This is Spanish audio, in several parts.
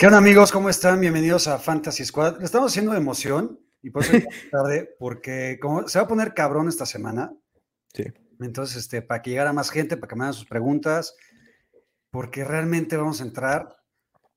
¿Qué onda amigos? ¿Cómo están? Bienvenidos a Fantasy Squad. Le estamos haciendo de emoción y por eso tarde, porque como se va a poner cabrón esta semana, Sí. entonces este, para que llegara más gente, para que me hagan sus preguntas, porque realmente vamos a entrar,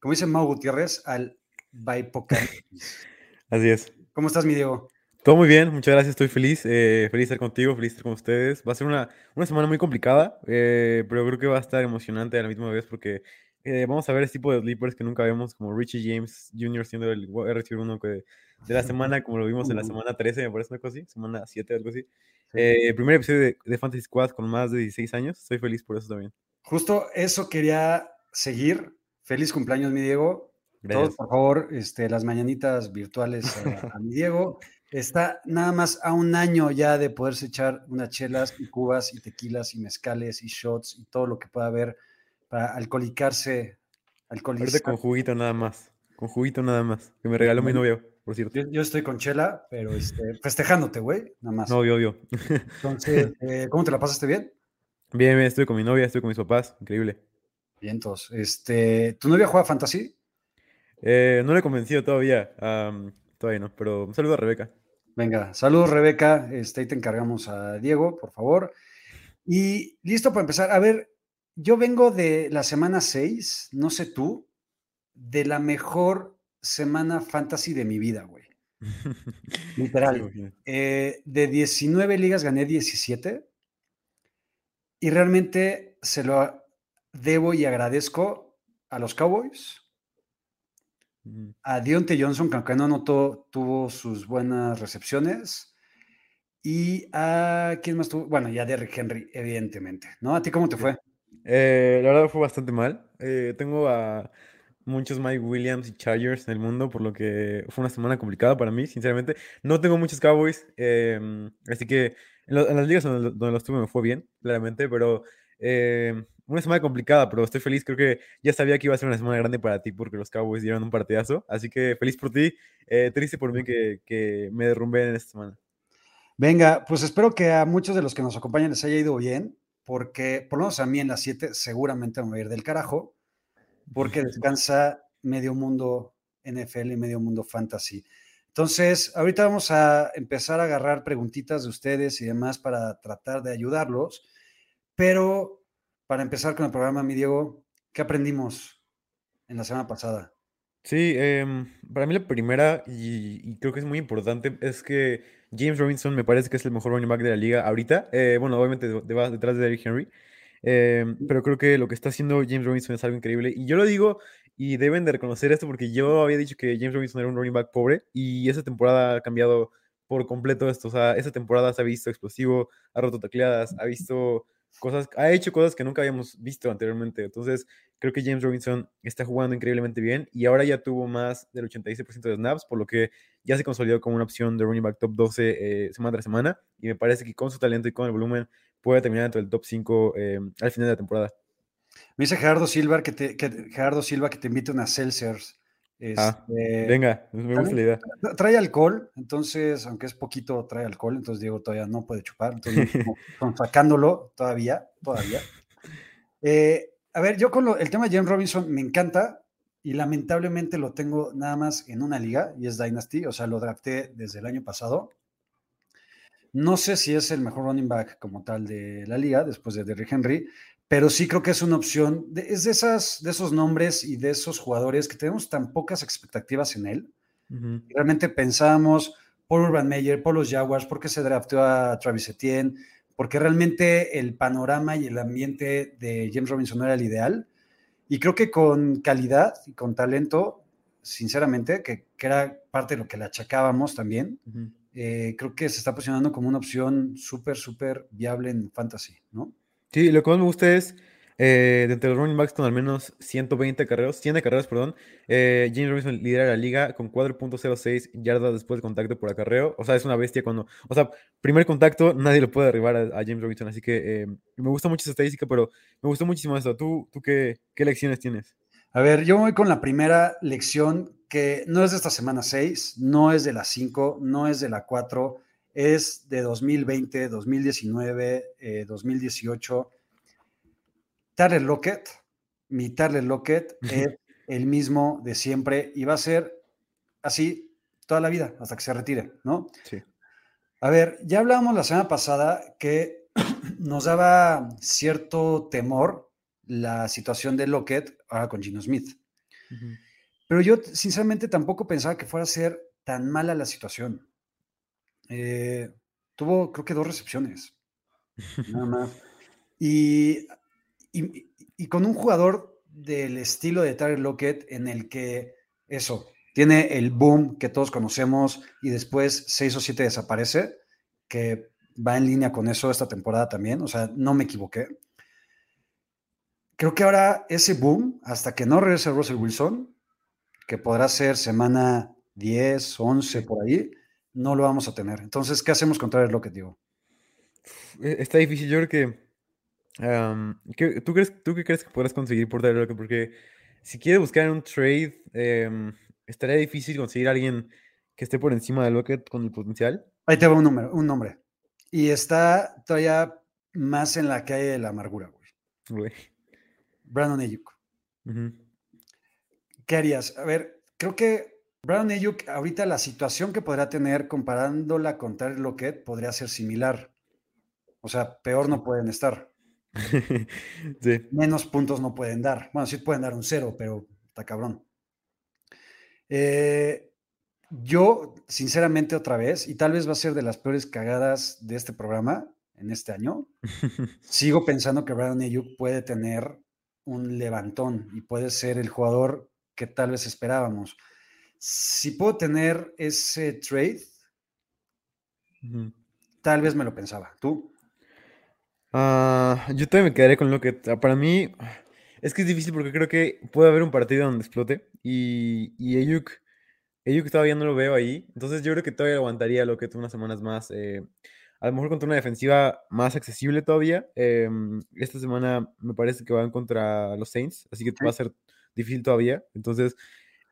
como dice Mau Gutiérrez, al Bipocalipsis. Así es. ¿Cómo estás, mi Diego? Todo muy bien, muchas gracias, estoy feliz. eh, feliz de estar contigo, feliz de estar con ustedes. Va a ser una, una semana muy complicada, eh, pero creo que va a estar emocionante a la misma vez porque eh, vamos a ver este tipo de sleepers que nunca vemos, como Richie James Jr. siendo el RC1 que de la semana, como lo vimos en la semana 13, me parece una cosa así, semana 7, algo así. Eh, primer episodio de, de Fantasy Squad con más de 16 años, estoy feliz por eso también. Justo eso quería seguir. Feliz cumpleaños, mi Diego. Todos, Gracias. por favor, este, las mañanitas virtuales a, a mi Diego. Está nada más a un año ya de poderse echar unas chelas y cubas y tequilas y mezcales y shots y todo lo que pueda haber para alcoholicarse. Alcoholizar. con juguito nada más, con juguito nada más, que me regaló mi novio, por cierto. Yo, yo estoy con chela, pero este, festejándote, güey, nada más. No, obvio, obvio. Entonces, eh, ¿cómo te la pasaste bien? Bien, bien, estoy con mi novia, estoy con mis papás, increíble. Bien, entonces, este, ¿tu novia juega fantasy? Eh, no le he convencido todavía, todavía no, pero un saludo a Rebeca. Venga, saludos Rebeca, este, ahí te encargamos a Diego, por favor. Y listo para empezar. A ver, yo vengo de la semana 6, no sé tú, de la mejor semana fantasy de mi vida, güey. Literal. Eh, de 19 ligas gané 17 y realmente se lo debo y agradezco a los Cowboys, a Dionte Johnson, que aunque no anotó, tuvo sus buenas recepciones. Y a quién más tuvo, bueno, y a Derrick Henry, evidentemente, ¿no? ¿A ti cómo te fue? Eh, la verdad fue bastante mal. Eh, tengo a muchos Mike Williams y Chargers en el mundo, por lo que fue una semana complicada para mí, sinceramente. No tengo muchos Cowboys, em, así que en, lo- en las ligas donde, donde los tuve me fue bien, claramente, pero em, una semana complicada, pero estoy feliz. Creo que ya sabía que iba a ser una semana grande para ti porque los Cowboys dieron un partidazo, así que feliz por ti, eh, triste por mí que, que me derrumbé en esta semana. Venga, pues espero que a muchos de los que nos acompañan les haya ido bien, porque por lo menos a mí en las 7 seguramente me voy a ir del carajo, porque descansa medio mundo NFL y medio mundo fantasy. Entonces, ahorita vamos a empezar a agarrar preguntitas de ustedes y demás para tratar de ayudarlos, pero para empezar con el programa, mi Diego, ¿qué aprendimos en la semana pasada? Sí, em, para mí la primera, y, y creo que es muy importante, es que James Robinson me parece que es el mejor running back de la liga ahorita. Eh, bueno, obviamente de- de- detrás de Derrick Henry. em, pero creo que lo que está haciendo James Robinson es algo increíble. Y yo lo digo, y deben de reconocer esto, porque yo había dicho que James Robinson era un running back pobre, y esa temporada ha cambiado por completo esto. O sea, esa temporada se ha visto explosivo, ha roto tacleadas, ha visto cosas, ha hecho cosas que nunca habíamos visto anteriormente. Entonces, creo que James Robinson está jugando increíblemente bien y ahora ya tuvo más del 86% de snaps, por lo que ya se consolidó como una opción de running back top 12 eh, semana tras semana y me parece que con su talento y con el volumen puede terminar dentro del top 5 eh, al final de la temporada. Me dice Gerardo Silva que te, que, Gerardo Silva que te invite unas Ah, Este, Venga, me gusta la idea. Tra- Trae alcohol, entonces, aunque es poquito, trae alcohol, entonces Diego todavía no puede chupar, entonces como sacándolo todavía, todavía. Eh, a ver, yo con lo- el tema de James Robinson me encanta y lamentablemente lo tengo nada más en una liga y es Dynasty, o sea, lo drafté desde el año pasado. No sé si es el mejor running back como tal de la liga después de Derrick Henry, pero sí creo que es una opción. de- es de, esas, de esos nombres y de esos jugadores que tenemos tan pocas expectativas en él realmente pensábamos por Urban Meyer, por los Jaguars, porque se drafteó a Travis Etienne, porque realmente el panorama y el ambiente de James Robinson no era el ideal. Y creo que con calidad y con talento, sinceramente, que, que era parte de lo que le achacábamos también, eh, creo que se está posicionando como una opción súper, súper viable en fantasy, ¿no? Sí, lo que más me gusta es eh, de entre los running backs con al menos 120 carreras, 100 carreras, perdón, eh, James Robinson lidera la liga con 4.06 yardas después de contacto por acarreo. O sea, es una bestia cuando, o sea, primer contacto, nadie lo puede derribar a, James Robinson. Así que eh, me gusta mucho esa estadística, pero me gustó muchísimo esto. ¿Tú, tú qué, qué lecciones tienes? A ver, yo voy con la primera lección que no es de esta semana 6, no es de la 5, no es de la 4, es de 2020, 2019, eh, 2018. Tyler Lockett, mi Tyler Lockett es el mismo de siempre y va a ser así toda la vida hasta que se retire, ¿no? Sí. A ver, ya hablábamos la semana pasada que nos daba cierto temor la situación de Lockett ahora con Gino Smith. Pero yo sinceramente tampoco pensaba que fuera a ser tan mala la situación. Eh, tuvo creo que dos recepciones, nada más. Y, y- y con un jugador del estilo de Tyler Lockett en el que eso, tiene el boom que todos conocemos y después seis o siete desaparece, que va en línea con eso esta temporada también, o sea, no me equivoqué. Creo que ahora ese boom, hasta que no regrese Russell Wilson, que podrá ser semana 10, 11 por ahí, no lo vamos a tener. Entonces, ¿qué hacemos con Tyler Lockett, digo? Eh, Está difícil, yo creo que, ¿qué- ¿tú crees, tú qué crees que podrás conseguir por Tyler Lockett? Porque si quieres buscar un trade, em, estaría difícil conseguir a alguien que esté por encima de Lockett con el potencial. Ahí te va un número, un nombre. Y está todavía más en la calle de la amargura, güey. güey. Brandon Ayuk. ¿Qué harías? A ver, creo que Brandon Ayuk, ahorita la situación que podría tener comparándola con Tyler Lockett podría ser similar. O sea, peor no pueden estar. Sí. Menos puntos no pueden dar. Bueno, sí pueden dar un cero, pero está cabrón. Eh, yo, sinceramente, otra vez, y tal vez va a ser de las peores cagadas de este programa en este año, sigo pensando que Brandon Ayuk puede tener un levantón y puede ser el jugador que tal vez esperábamos. Si puedo tener ese trade, tal vez me lo pensaba. ¿Tú? Ah, yo también me quedaría con Lockett. Ah, Para mí, es que es difícil porque creo que puede haber un partido donde explote. Y, y Ayuk, Ayuk todavía no lo veo ahí. Entonces yo creo que todavía aguantaría Lockett unas semanas más. eh, a lo mejor contra una defensiva más accesible todavía. Em, esta semana me parece que van contra los Saints, así que va a ser difícil todavía. Entonces,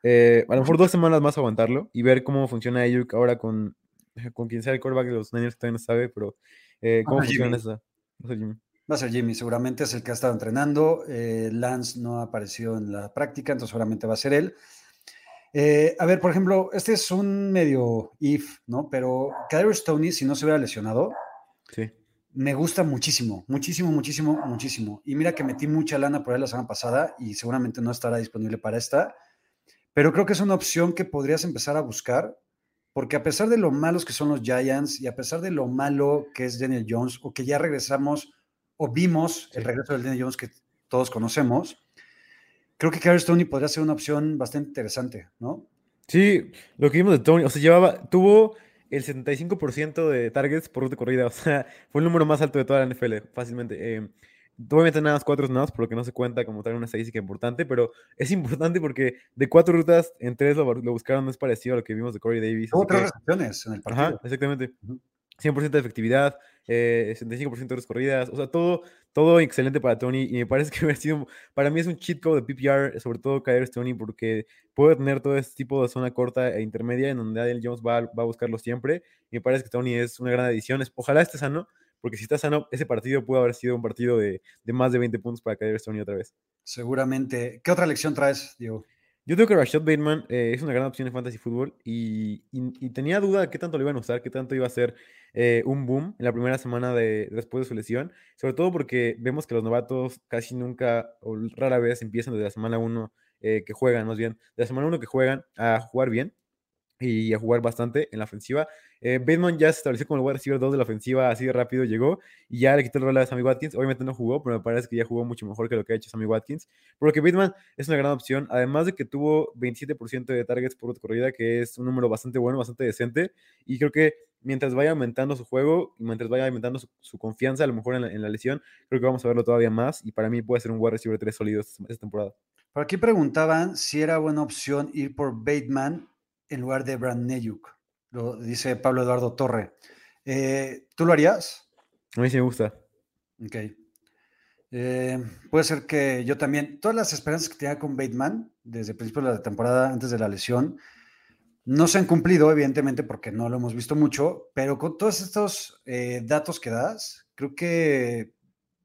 eh, a lo mejor dos semanas más aguantarlo y ver cómo funciona Ayuk ahora con, con quien sea el quarterback de los Niners, que todavía no sabe, pero eh, cómo funciona esa. Jimmy. Va a ser Jimmy, seguramente es el que ha estado entrenando. eh, Lance no ha aparecido en la práctica, entonces seguramente va a ser él. Eh, a ver, por ejemplo, este es un medio if, ¿no? Pero Kadarius Tony, si no se hubiera lesionado, Sí. me gusta muchísimo, muchísimo, muchísimo, muchísimo. Y mira que metí mucha lana por él la semana pasada y seguramente no estará disponible para esta, pero creo que es una opción que podrías empezar a buscar, porque a pesar de lo malos que son los Giants y a pesar de lo malo que es Daniel Jones, o que ya regresamos o vimos el regreso del Daniel Jones que todos conocemos, creo que Kadarius Tony podría ser una opción bastante interesante, ¿no? Sí, lo que vimos de Tony, o sea, llevaba, tuvo el 75% de targets por ruta corrida, o sea, fue el número más alto de toda la NFL, fácilmente. Eh, obviamente nada más cuatro snaps, por lo que no se cuenta como tal una estadística importante, pero es importante porque de cuatro rutas, en tres lo, lo buscaron, no es parecido a lo que vimos de Corey Davis. Así tres recepciones en el partido. Ajá, exactamente. Ujú. 100% de efectividad, eh, 65% de las corridas, o sea, todo, todo excelente para Tony y me parece que hubiera sido, para mí es un cheat code de PPR, sobre todo caer Tony porque puede tener todo este tipo de zona corta e intermedia en donde Daniel Jones va, va a buscarlo siempre y me parece que Tony es una gran adición, ojalá esté sano, porque si está sano, ese partido puede haber sido un partido de, de más de 20 puntos para caer Tony otra vez. Seguramente. ¿Qué otra lección traes, Diego? Yo creo que Rashad Bateman eh, es una gran opción en fantasy fútbol y, y- y tenía duda de qué tanto lo iban a usar, qué tanto iba a ser eh, un boom en la primera semana de, después de su lesión, sobre todo porque vemos que los novatos casi nunca o rara vez empiezan desde la semana 1 que juegan, más bien, de la semana 1 que juegan a jugar bien. Y a jugar bastante en la ofensiva. Eh, Bateman ya se estableció como el wide receiver 2 de la ofensiva, así de rápido llegó y ya le quitó el rol a Sammy Watkins. Obviamente no jugó, pero me parece que ya jugó mucho mejor que lo que ha hecho Sammy Watkins. Porque Bateman es una gran opción, además de que tuvo 27% de targets por corrida, que es un número bastante bueno, bastante decente. Y creo que mientras vaya aumentando su juego y mientras vaya aumentando su, confianza, a lo mejor en la, lesión, creo que vamos a verlo todavía más. Y para mí puede ser un wide receiver 3 sólido esta, esta temporada. Por aquí preguntaban si era buena opción ir por Bateman en lugar de Brand Neyuk. Lo dice Pablo Eduardo Torre. Eh, ¿Tú lo harías? A mí sí me gusta. Ok. Eh, puede ser que yo también, todas las esperanzas que tenía con Bateman desde el principio de la temporada, antes de la lesión, no se han cumplido, evidentemente, porque no lo hemos visto mucho, pero con todos estos eh, datos que das, creo que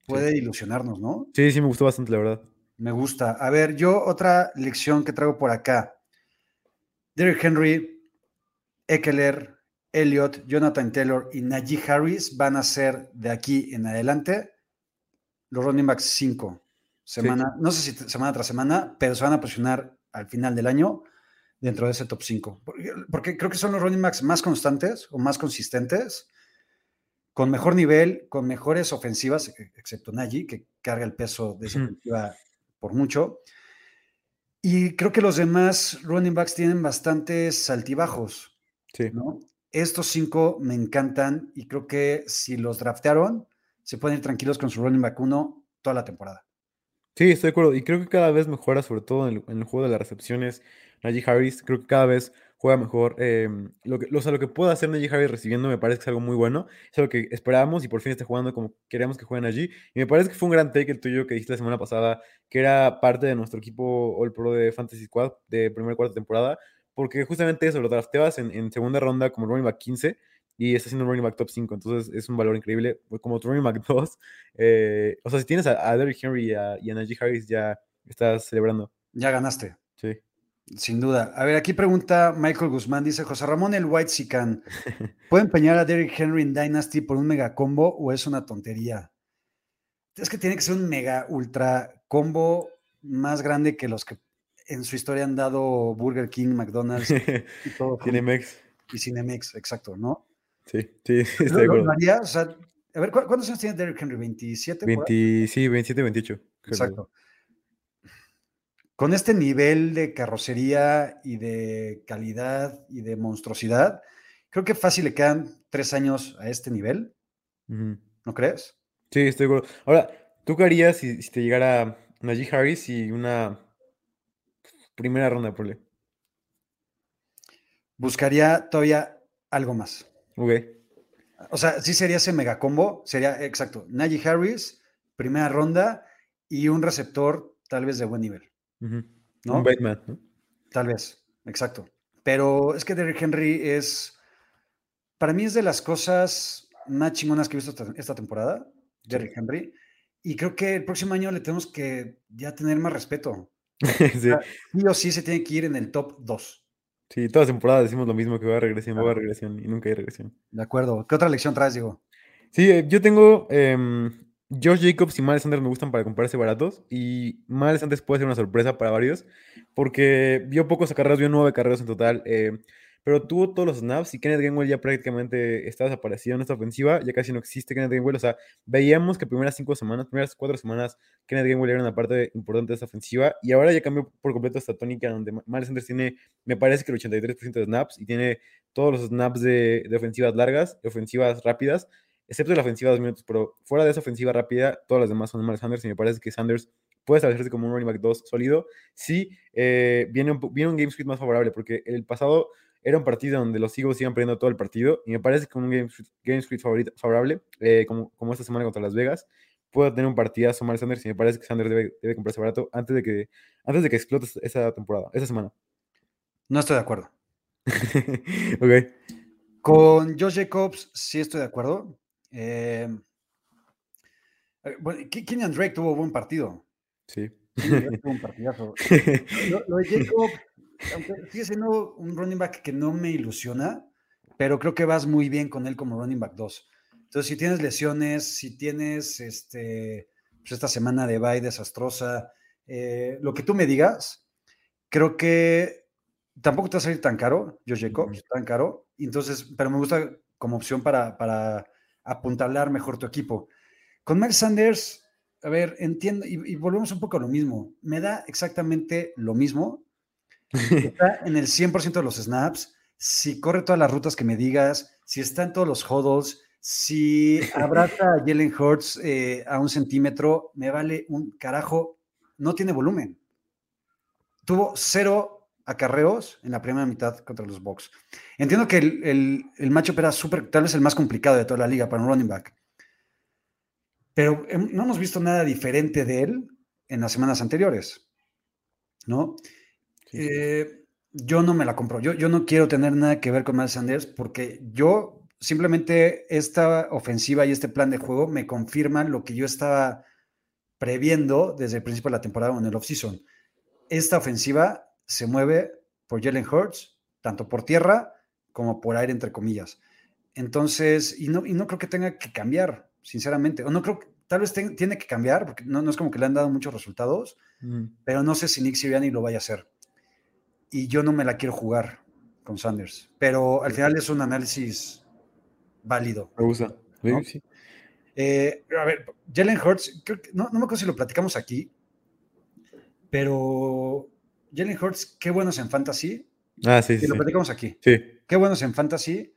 puede ilusionarnos, ¿no? Sí, sí, me gustó bastante, la verdad. Me gusta. A ver, yo otra lección que traigo por acá. Derrick Henry, Eckler, Elliott, Jonathan Taylor y Najee Harris van a ser de aquí en adelante los running backs 5. Semana, no sé si semana tras semana, pero se van a posicionar al final del año dentro de ese top 5. Porque, creo que son los running backs más constantes o más consistentes, con mejor nivel, con mejores ofensivas, e, excepto Najee, que carga el peso de esa ofensiva por mucho. Y creo que los demás running backs tienen bastantes altibajos. Sí. ¿no? Estos cinco me encantan y creo que si los draftearon, se pueden ir tranquilos con su running back uno toda la temporada. Sí, estoy de acuerdo. Y creo que cada vez mejora, sobre todo en el, en el juego de las recepciones. Najee Harris, creo que cada vez juega mejor. Em, lo, que, lo, lo que pueda hacer Najee Harris recibiendo me parece que es algo muy bueno. Es algo que esperábamos y por fin está jugando como queríamos que jueguen allí. Y me parece que fue un gran take el tuyo que dijiste la semana pasada, que era parte de nuestro equipo All Pro de Fantasy Squad de primera cuarta temporada, porque justamente eso, lo drafteabas en, en segunda ronda como running back 15 y está siendo un running back top 5, entonces es un valor increíble. Como tu running back 2, eh, o sea, si tienes a, a Derrick Henry y a, y a Najee Harris, ya estás celebrando. Ya ganaste. Sin duda. A ver, aquí pregunta Michael Guzmán, dice José Ramón el White Sican, ¿puede empeñar a Derrick Henry en Dynasty por un mega combo o es una tontería? Es que tiene que ser un mega ultra combo más grande que los que en su historia han dado Burger King, McDonald's y todo. Cinemex. Y Cinemex, exacto, ¿no? Sí, sí, estoy ¿Lo, de acuerdo. haría? O sea, a ver, ¿cu- ¿cuántos años tiene Derrick Henry? ¿27? por ahí? 20, sí, 27, 28. creo. Con este nivel de carrocería y de calidad y de monstruosidad, creo que fácil le quedan tres años a este nivel. ¿no crees? Sí, estoy de acuerdo. Ahora, ¿tú qué harías si, si te llegara Najee Harris y una primera ronda, por ley? Buscaría todavía algo más. Ok. O sea, sí sería ese mega combo, sería exacto. Najee Harris, primera ronda y un receptor tal vez de buen nivel, ¿no? Un Batman, ¿no? Tal vez, exacto. Pero es que Derrick Henry es, para mí es de las cosas más chingonas que he visto esta, temporada, Derrick Henry. Y creo que el próximo año le tenemos que ya tener más respeto. Sí, Sí o sí se tiene que ir en el top 2. sí, todas las temporadas decimos lo mismo, que va a regresión, va a Claro. regresión, y nunca hay regresión. De acuerdo. ¿Qué otra lección traes, Diego? Sí, eh, yo tengo em, Josh Jacobs y Miles Sanders me gustan para comprarse baratos y Miles Sanders puede ser una sorpresa para varios porque vio pocos acarreos, vio nueve carreros en total, eh, pero tuvo todos los snaps y Kenneth Gainwell ya prácticamente está desaparecido en esta ofensiva, ya casi no existe Kenneth Gainwell, o sea, veíamos que primeras cinco semanas, primeras cuatro semanas, Kenneth Gainwell era una parte importante de esta ofensiva y ahora ya cambió por completo esta tónica donde Miles Sanders tiene, me parece que el 83% de snaps y tiene todos los snaps de, de ofensivas largas, de ofensivas rápidas, excepto la ofensiva de dos minutos, pero fuera de esa ofensiva rápida, todas las demás son Miles Sanders y me parece que Sanders puede establecerse como un running back 2 sólido si eh, viene, un, viene un game script más favorable, porque el pasado era un partido donde los Eagles iban perdiendo todo el partido y me parece que con un game, script- game script favorito- favorable, eh, como, como esta semana contra Las Vegas, puede tener un partidazo Miles Sanders y me parece que Sanders debe, debe comprarse barato antes de que, antes de que explote esa- esa temporada, esa semana. No estoy de acuerdo. ok. Con Josh Jacobs sí estoy de acuerdo. Eh, eh, bueno, Ke- Kenyan Drake tuvo buen partido. Sí. Tuvo un partidazo. Lo, lo de Jacob, aunque sigue siendo un running back que no me ilusiona, pero creo que vas muy bien con él como running back 2. Entonces, si tienes lesiones, si tienes este, pues esta semana de bye desastrosa, eh, lo que tú me digas, creo que tampoco te va a salir tan caro, Josh Jacobs, tan caro. Entonces, pero me gusta como opción para, para apuntalar mejor tu equipo. Con Miles Sanders, a ver, entiendo, y, y volvemos un poco a lo mismo. Me da exactamente lo mismo. Está en el 100% de los snaps. Si corre todas las rutas que me digas, si está en todos los huddles, si abraza a Jalen Hurts eh, a un centímetro, me vale un carajo. No tiene volumen. Tuvo cero acarreos en la primera mitad contra los Bucks. Entiendo que el, el, el matchup era súper, tal vez el más complicado de toda la liga para un running back. Pero no hemos visto nada diferente de él en las semanas anteriores. ¿No? Sí. Eh, yo no me la compro. Yo, yo no quiero tener nada que ver con Miles Sanders porque yo simplemente esta ofensiva y este plan de juego me confirman lo que yo estaba previendo desde el principio de la temporada o en el offseason. Esta ofensiva se mueve por Jalen Hurts, tanto por tierra como por aire, entre comillas. Entonces, y no, y no creo que tenga que cambiar, sinceramente. O no creo que, tal vez ten- tiene que cambiar, porque no, no es como que le han dado muchos resultados, Mm. pero no sé si Nick Sirianni lo vaya a hacer. Y yo no me la quiero jugar con Sanders. Pero al final es un análisis válido. Me gusta. Sí, ¿No? sí. Eh, a ver, Jalen Hurts, creo que- no, no me acuerdo si lo platicamos aquí, pero Jalen Hurts, qué buenos en fantasy. Ah, sí, Y sí. lo platicamos aquí. Sí. Qué buenos en fantasy,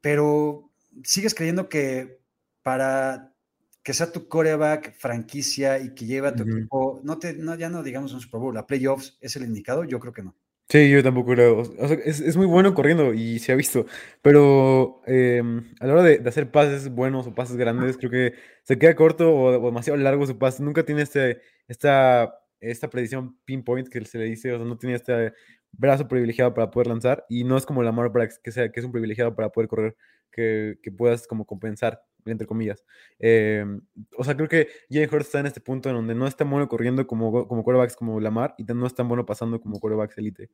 pero sigues creyendo que para que sea tu coreback franquicia y que lleve a tu Ujú. equipo, no te, no, ya no digamos un Super Bowl, a playoffs, ¿es el indicado? Yo creo que no. Sí, yo tampoco creo. O sea, es, es muy bueno corriendo y se ha visto. Pero em, a la hora de, de hacer pases buenos o pases grandes, creo que se queda corto o, o demasiado largo su pase. Nunca tiene este, esta, esta predicción pinpoint que se le dice. O sea, no tiene este brazo privilegiado para poder lanzar. Y no es como Lamar para que, sea, que es un privilegiado para poder correr, que, que puedas como compensar, entre comillas. Em, o sea, creo que Jalen Hurts está en este punto en donde no es tan bueno corriendo como, como quarterbacks como Lamar y no es tan bueno pasando como quarterbacks elite.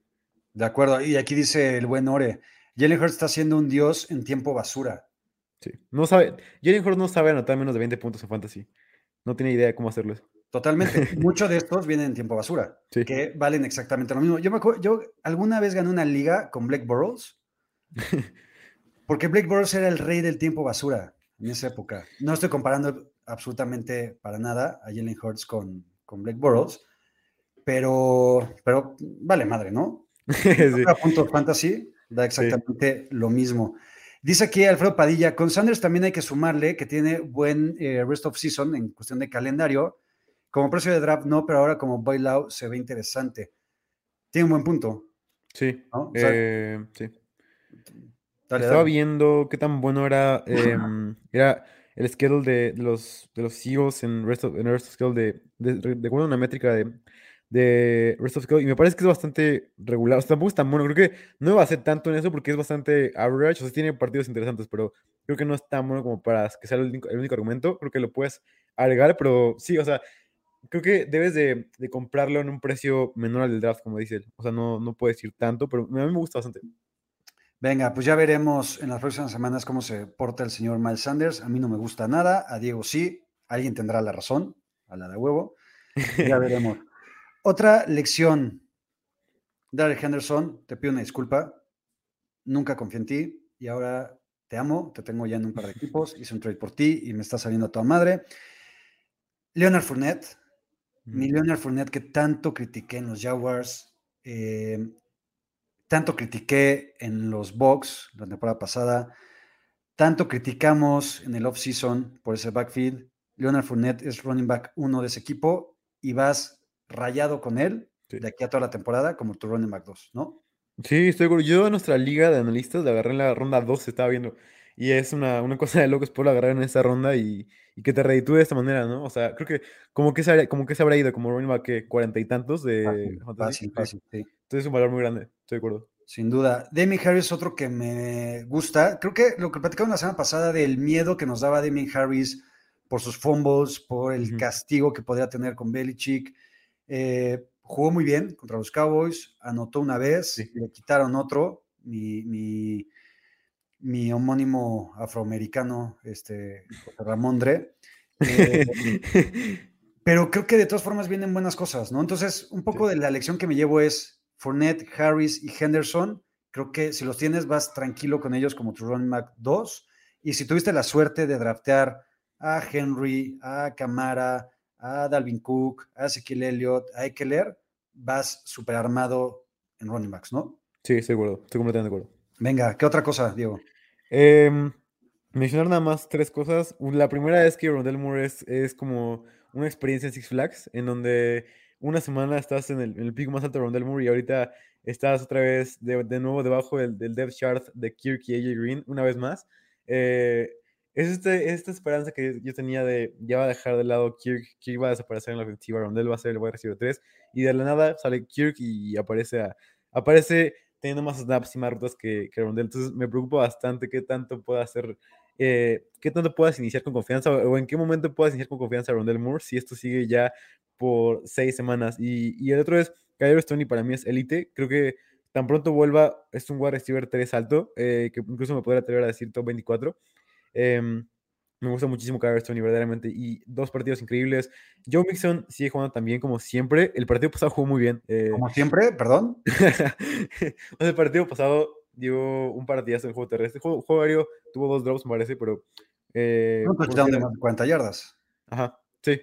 De acuerdo. Y aquí dice el buen Ore, Jalen Hurts está siendo un dios en tiempo basura. Sí. No sabe, Jalen Hurts no sabe anotar menos de 20 puntos en fantasy. No tiene idea de cómo hacerlo eso. Totalmente. Muchos de estos vienen en tiempo basura, Sí. que valen exactamente lo mismo. Yo, me acuerdo, yo alguna vez gané una liga con Blake Burrows, porque Blake Burrows era el rey del tiempo basura en esa época. No estoy comparando absolutamente para nada a Jalen Hurts con, con Blake Burrows, pero, pero vale madre, ¿no? Sí. A punto fantasy da exactamente lo mismo. Dice aquí Alfredo Padilla, con Sanders también hay que sumarle que tiene buen eh, rest of season en cuestión de calendario. Como precio de draft no, pero ahora como bailout se ve interesante. Tiene un buen punto. Sí. ¿no? O sea, eh, sí. dale, Estaba dale. viendo qué tan bueno era, em, era el schedule de, de los, de los Eagles en rest of, en rest of schedule de, de, de acuerdo a una métrica de, de rest of schedule y me parece que es bastante regular. O sea, tampoco es tan bueno. Creo que no va a ser tanto en eso porque es bastante average. O sea, tiene partidos interesantes, pero creo que no es tan bueno como para que sea el único, el único argumento. Creo que lo puedes agregar, pero sí, o sea, creo que debes de, de comprarlo en un precio menor al del draft, como dice él. O sea, no, no puedes ir tanto, pero a mí me gusta bastante. Venga, pues ya veremos en las próximas semanas cómo se porta el señor Miles Sanders. A mí no me gusta nada, a Diego sí. Alguien tendrá la razón, a la de huevo. Ya veremos. Otra lección. Darrell Henderson, te pido una disculpa. Nunca confié en ti y ahora te amo. Te tengo ya en un par de equipos. Hice un trade por ti y me está saliendo a toda madre. Leonard Fournette. Mi Leonard Fournette que tanto critiqué en los Jaguars. eh, tanto critiqué en los Bucks la temporada pasada. Tanto criticamos en el off-season por ese backfield. Leonard Fournette es running back uno de ese equipo y vas rayado con él Sí. de aquí a toda la temporada como tu running back 2, ¿no? Sí, estoy seguro. Yo a nuestra liga de analistas la agarré en la ronda 2, se estaba viendo. Y es una, una cosa de locos por agarrar en esa ronda y, y que te reditúe de esta manera, ¿no? O sea, creo que como que se, como que se habrá ido como running back que cuarenta y tantos de Fácil, fácil, Sí. fácil, sí. Entonces es un valor muy grande, estoy de acuerdo. Sin duda. Demi Harris es otro que me gusta. Creo que lo que platicamos la semana pasada del miedo que nos daba Demi Harris por sus fumbles, por el castigo que podría tener con Belichick. Eh, jugó muy bien contra los Cowboys, anotó una vez, Sí. le quitaron otro. Mi, mi, mi homónimo afroamericano, este, José Ramondre. Eh, pero creo que de todas formas vienen buenas cosas, ¿no? Entonces, un poco de la lección que me llevo es, Fournette, Harris y Henderson, creo que si los tienes vas tranquilo con ellos como tu running back 2. Y si tuviste la suerte de draftear a Henry, a Camara, a Dalvin Cook, a Ezekiel Elliott, a Eckler, vas super armado en running backs, ¿no? Sí, estoy de acuerdo, estoy completamente de acuerdo. Venga, ¿qué otra cosa, Diego? Em, mencionar nada más tres cosas. La primera es que Rondell Moore es, es como una experiencia en Six Flags, en donde una semana estás en el, en el pico más alto de Rondell Moore y ahorita estás otra vez de, de nuevo debajo del, del, depth chart de Kirk y AJ Green, una vez más. Eh, es este, esta esperanza que yo tenía de ya va a dejar de lado Kirk, Kirk va a desaparecer en la ofensiva, Rondell va a ser el wide receiver 3, y de la nada sale Kirk y aparece, a, aparece teniendo más snaps y más rutas que, que Rondell. Entonces me preocupa bastante qué tanto pueda hacer, eh, qué tanto puedas iniciar con confianza o en qué momento puedas iniciar con confianza a Rondell Moore si esto sigue ya por seis semanas. Y, y el otro es, Kyler Stoney para mí es élite. Creo que tan pronto vuelva, es un wide receiver 3 alto, eh, que incluso me podría atrever a decir top 24. Eh, me gusta muchísimo Kyler Stoney, verdaderamente. Y dos partidos increíbles. Joe Mixon sigue jugando también como siempre. El partido pasado jugó muy bien. Eh, como siempre, perdón. el partido pasado dio un partidazo en el juego terrestre. El juego, juego aéreo tuvo dos drops, me parece, pero. Eh, no, pues de más de 40 yardas. Ajá, sí.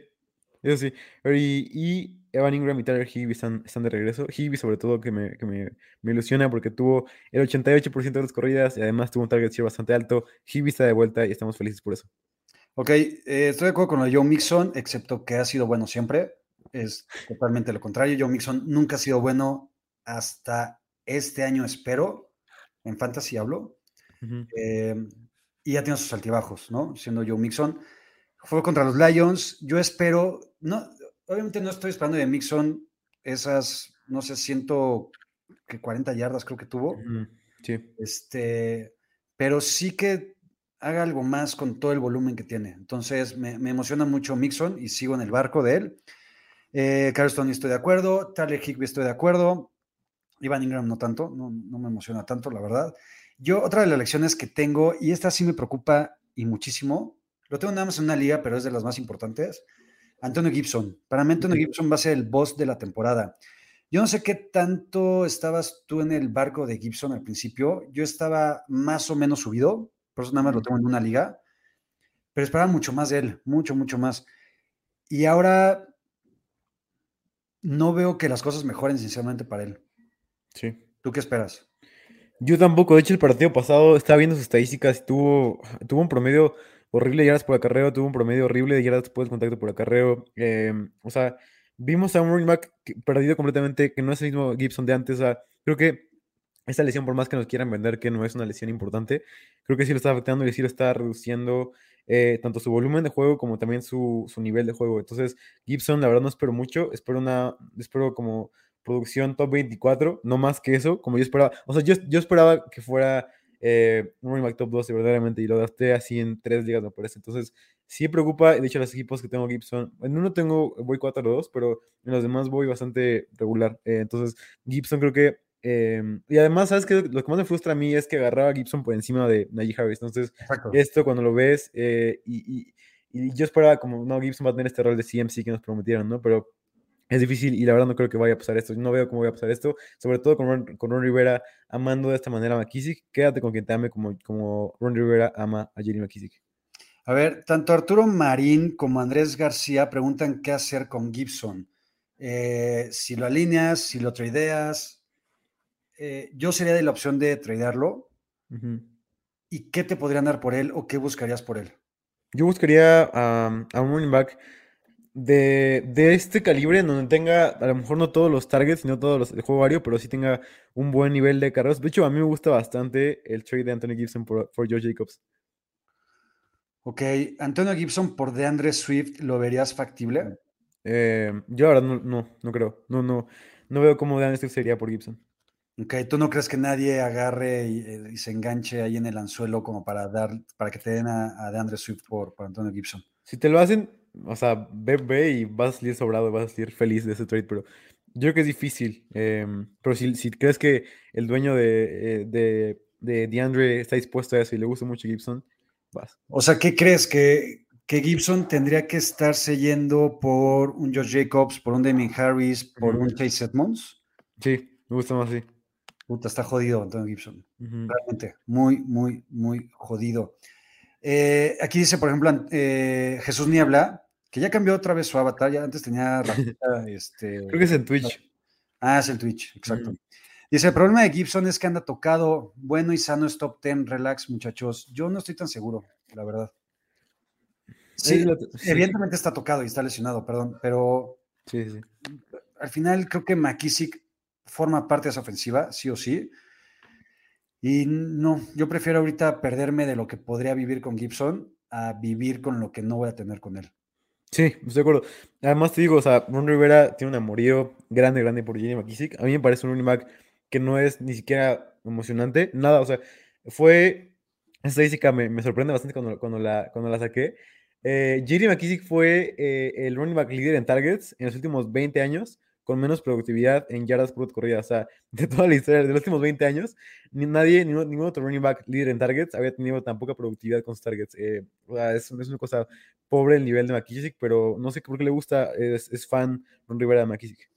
Eso sí. Y, y Evan Ingram y Tyler Higby están, están de regreso. Higby, sobre todo, que, me, que me, me, ilusiona porque tuvo el 88% de las corridas y además tuvo un target share bastante alto. Higby está de vuelta y estamos felices por eso. Ok, eh, estoy de acuerdo con lo de Joe Mixon, excepto que ha sido bueno siempre. Es totalmente lo contrario. Joe Mixon nunca ha sido bueno hasta este año, espero. En Fantasy hablo. Uh -huh. eh, y ya tiene sus altibajos, ¿no? Siendo Joe Mixon. Fue contra los Lions. Yo espero, no, obviamente no estoy esperando de Mixon esas, no sé, siento que 40 yardas creo que tuvo. Sí. Este, pero sí que haga algo más con todo el volumen que tiene. Entonces, me, me emociona mucho Mixon y sigo en el barco de él. Eh, Carston estoy de acuerdo. Tyler Higby estoy de acuerdo. Ivan Ingram no tanto, no, no, me emociona tanto, la verdad. Yo, otra de las lecciones que tengo, y esta sí me preocupa y muchísimo, lo tengo nada más en una liga, pero es de las más importantes, Antonio Gibson. Para mí Antonio Gibson va a ser el boss de la temporada. Yo no sé qué tanto estabas tú en el barco de Gibson al principio. Yo estaba más o menos subido, por eso nada más lo tengo en una liga, pero esperaba mucho más de él, mucho, mucho más. Y ahora no veo que las cosas mejoren sinceramente para él. Sí. ¿Tú qué esperas? Yo tampoco. De hecho, el partido pasado estaba viendo sus estadísticas tuvo, tuvo un promedio horrible de yardas por acarreo, tuvo un promedio horrible de yardas después del contacto por acarreo. Eh, o sea, vimos a un running back perdido completamente, que no es el mismo Gibson de antes. O sea, creo que esta lesión, por más que nos quieran vender que no es una lesión importante, creo que sí lo está afectando y sí lo está reduciendo eh, tanto su volumen de juego como también su, su, nivel de juego. Entonces, Gibson, la verdad, no espero mucho. Espero una, espero como producción top 24, no más que eso, como yo esperaba. O sea, yo, yo esperaba que fuera eh, un running back top 12, verdaderamente, y lo gasté así en tres ligas, me parece. Entonces, sí preocupa. De hecho, los equipos que tengo Gibson, en uno tengo, voy 4-2, pero en los demás voy bastante regular. Eh, entonces, Gibson creo que eh, y además, ¿sabes qué? Lo que más me frustra a mí es que agarraba a Gibson por encima de Najee Harris. Entonces, Exacto. esto cuando lo ves, eh, y, y, y, yo esperaba como, no, Gibson va a tener este rol de CMC que nos prometieron, ¿no? Pero es difícil y la verdad no creo que vaya a pasar esto. No veo cómo vaya a pasar esto, sobre todo con Ron, con Ron Rivera amando de esta manera a McKissick. Quédate con quien te ame como, como Ron Rivera ama a Jerry McKissick. A ver, tanto Arturo Marín como Andrés García preguntan qué hacer con Gibson. Eh, si lo alineas, si lo tradeas, eh, yo sería de la opción de tradearlo. Uh -huh. ¿Y qué te podrían dar por él o qué buscarías por él? Yo buscaría um, a un running back de, de, este calibre, en donde tenga a lo mejor no todos los targets, sino todos los, el juego vario, pero sí tenga un buen nivel de carreras. De hecho, a mí me gusta bastante el trade de Anthony Gibson por, por George Jacobs. Ok, Antonio Gibson por DeAndre Swift, ¿lo verías factible? Eh, yo ahora no, no, no creo. No, no, no veo cómo DeAndre Swift sería por Gibson. Ok, ¿tú no crees que nadie agarre y, eh, y, se enganche ahí en el anzuelo como para dar, para que te den a, a DeAndre Swift por, por, Antonio Gibson? Si te lo hacen, o sea, ve, ve y vas a salir sobrado, vas a salir feliz de ese trade, pero yo creo que es difícil. Eh, pero si, si, crees que el dueño de, eh, de, de, DeAndre está dispuesto a eso y le gusta mucho Gibson, vas. O sea, ¿qué crees? ¿Que, que Gibson tendría que estarse yendo por un Josh Jacobs, por un Damien Harris, por uh -huh. un Chase Edmonds? Sí, Me gusta más así. Puta, está jodido Antonio Gibson. Realmente, muy, muy, muy jodido. Eh, aquí dice, por ejemplo, eh, Jesús Niebla, que ya cambió otra vez su avatar. Ya antes tenía rajita, este. Creo que es en Twitch. Ah, es el Twitch, exacto. Ujú. Dice, el problema de Gibson es que anda tocado, bueno y sano, es top 10, relax, muchachos. Yo no estoy tan seguro, la verdad. Sí. evidentemente está tocado y está lesionado, perdón, pero Sí, sí. al final creo que McKissick forma parte de esa ofensiva, sí o sí. Y no, yo prefiero ahorita perderme de lo que podría vivir con Gibson a vivir con lo que no voy a tener con él. Sí, estoy de acuerdo. Además te digo, o sea, Ron Rivera tiene un amorío grande, grande por Jenny McKissick. A mí me parece un running back que no es ni siquiera emocionante, nada, o sea, fue, esta estadística me, me sorprende bastante cuando, cuando, la, cuando la saqué. Eh, J.D. McKissick fue eh, el running back líder en targets en los últimos 20 años, con menos productividad en yardas por corrida. O sea, de toda la historia de los últimos 20 años, ni nadie, ningún, ningún otro running back líder en targets había tenido tan poca productividad con sus targets. Eh, o sea, es, es una cosa pobre el nivel de McKissick, pero no sé por qué le gusta, es, es fan Ron Rivera de McKissick.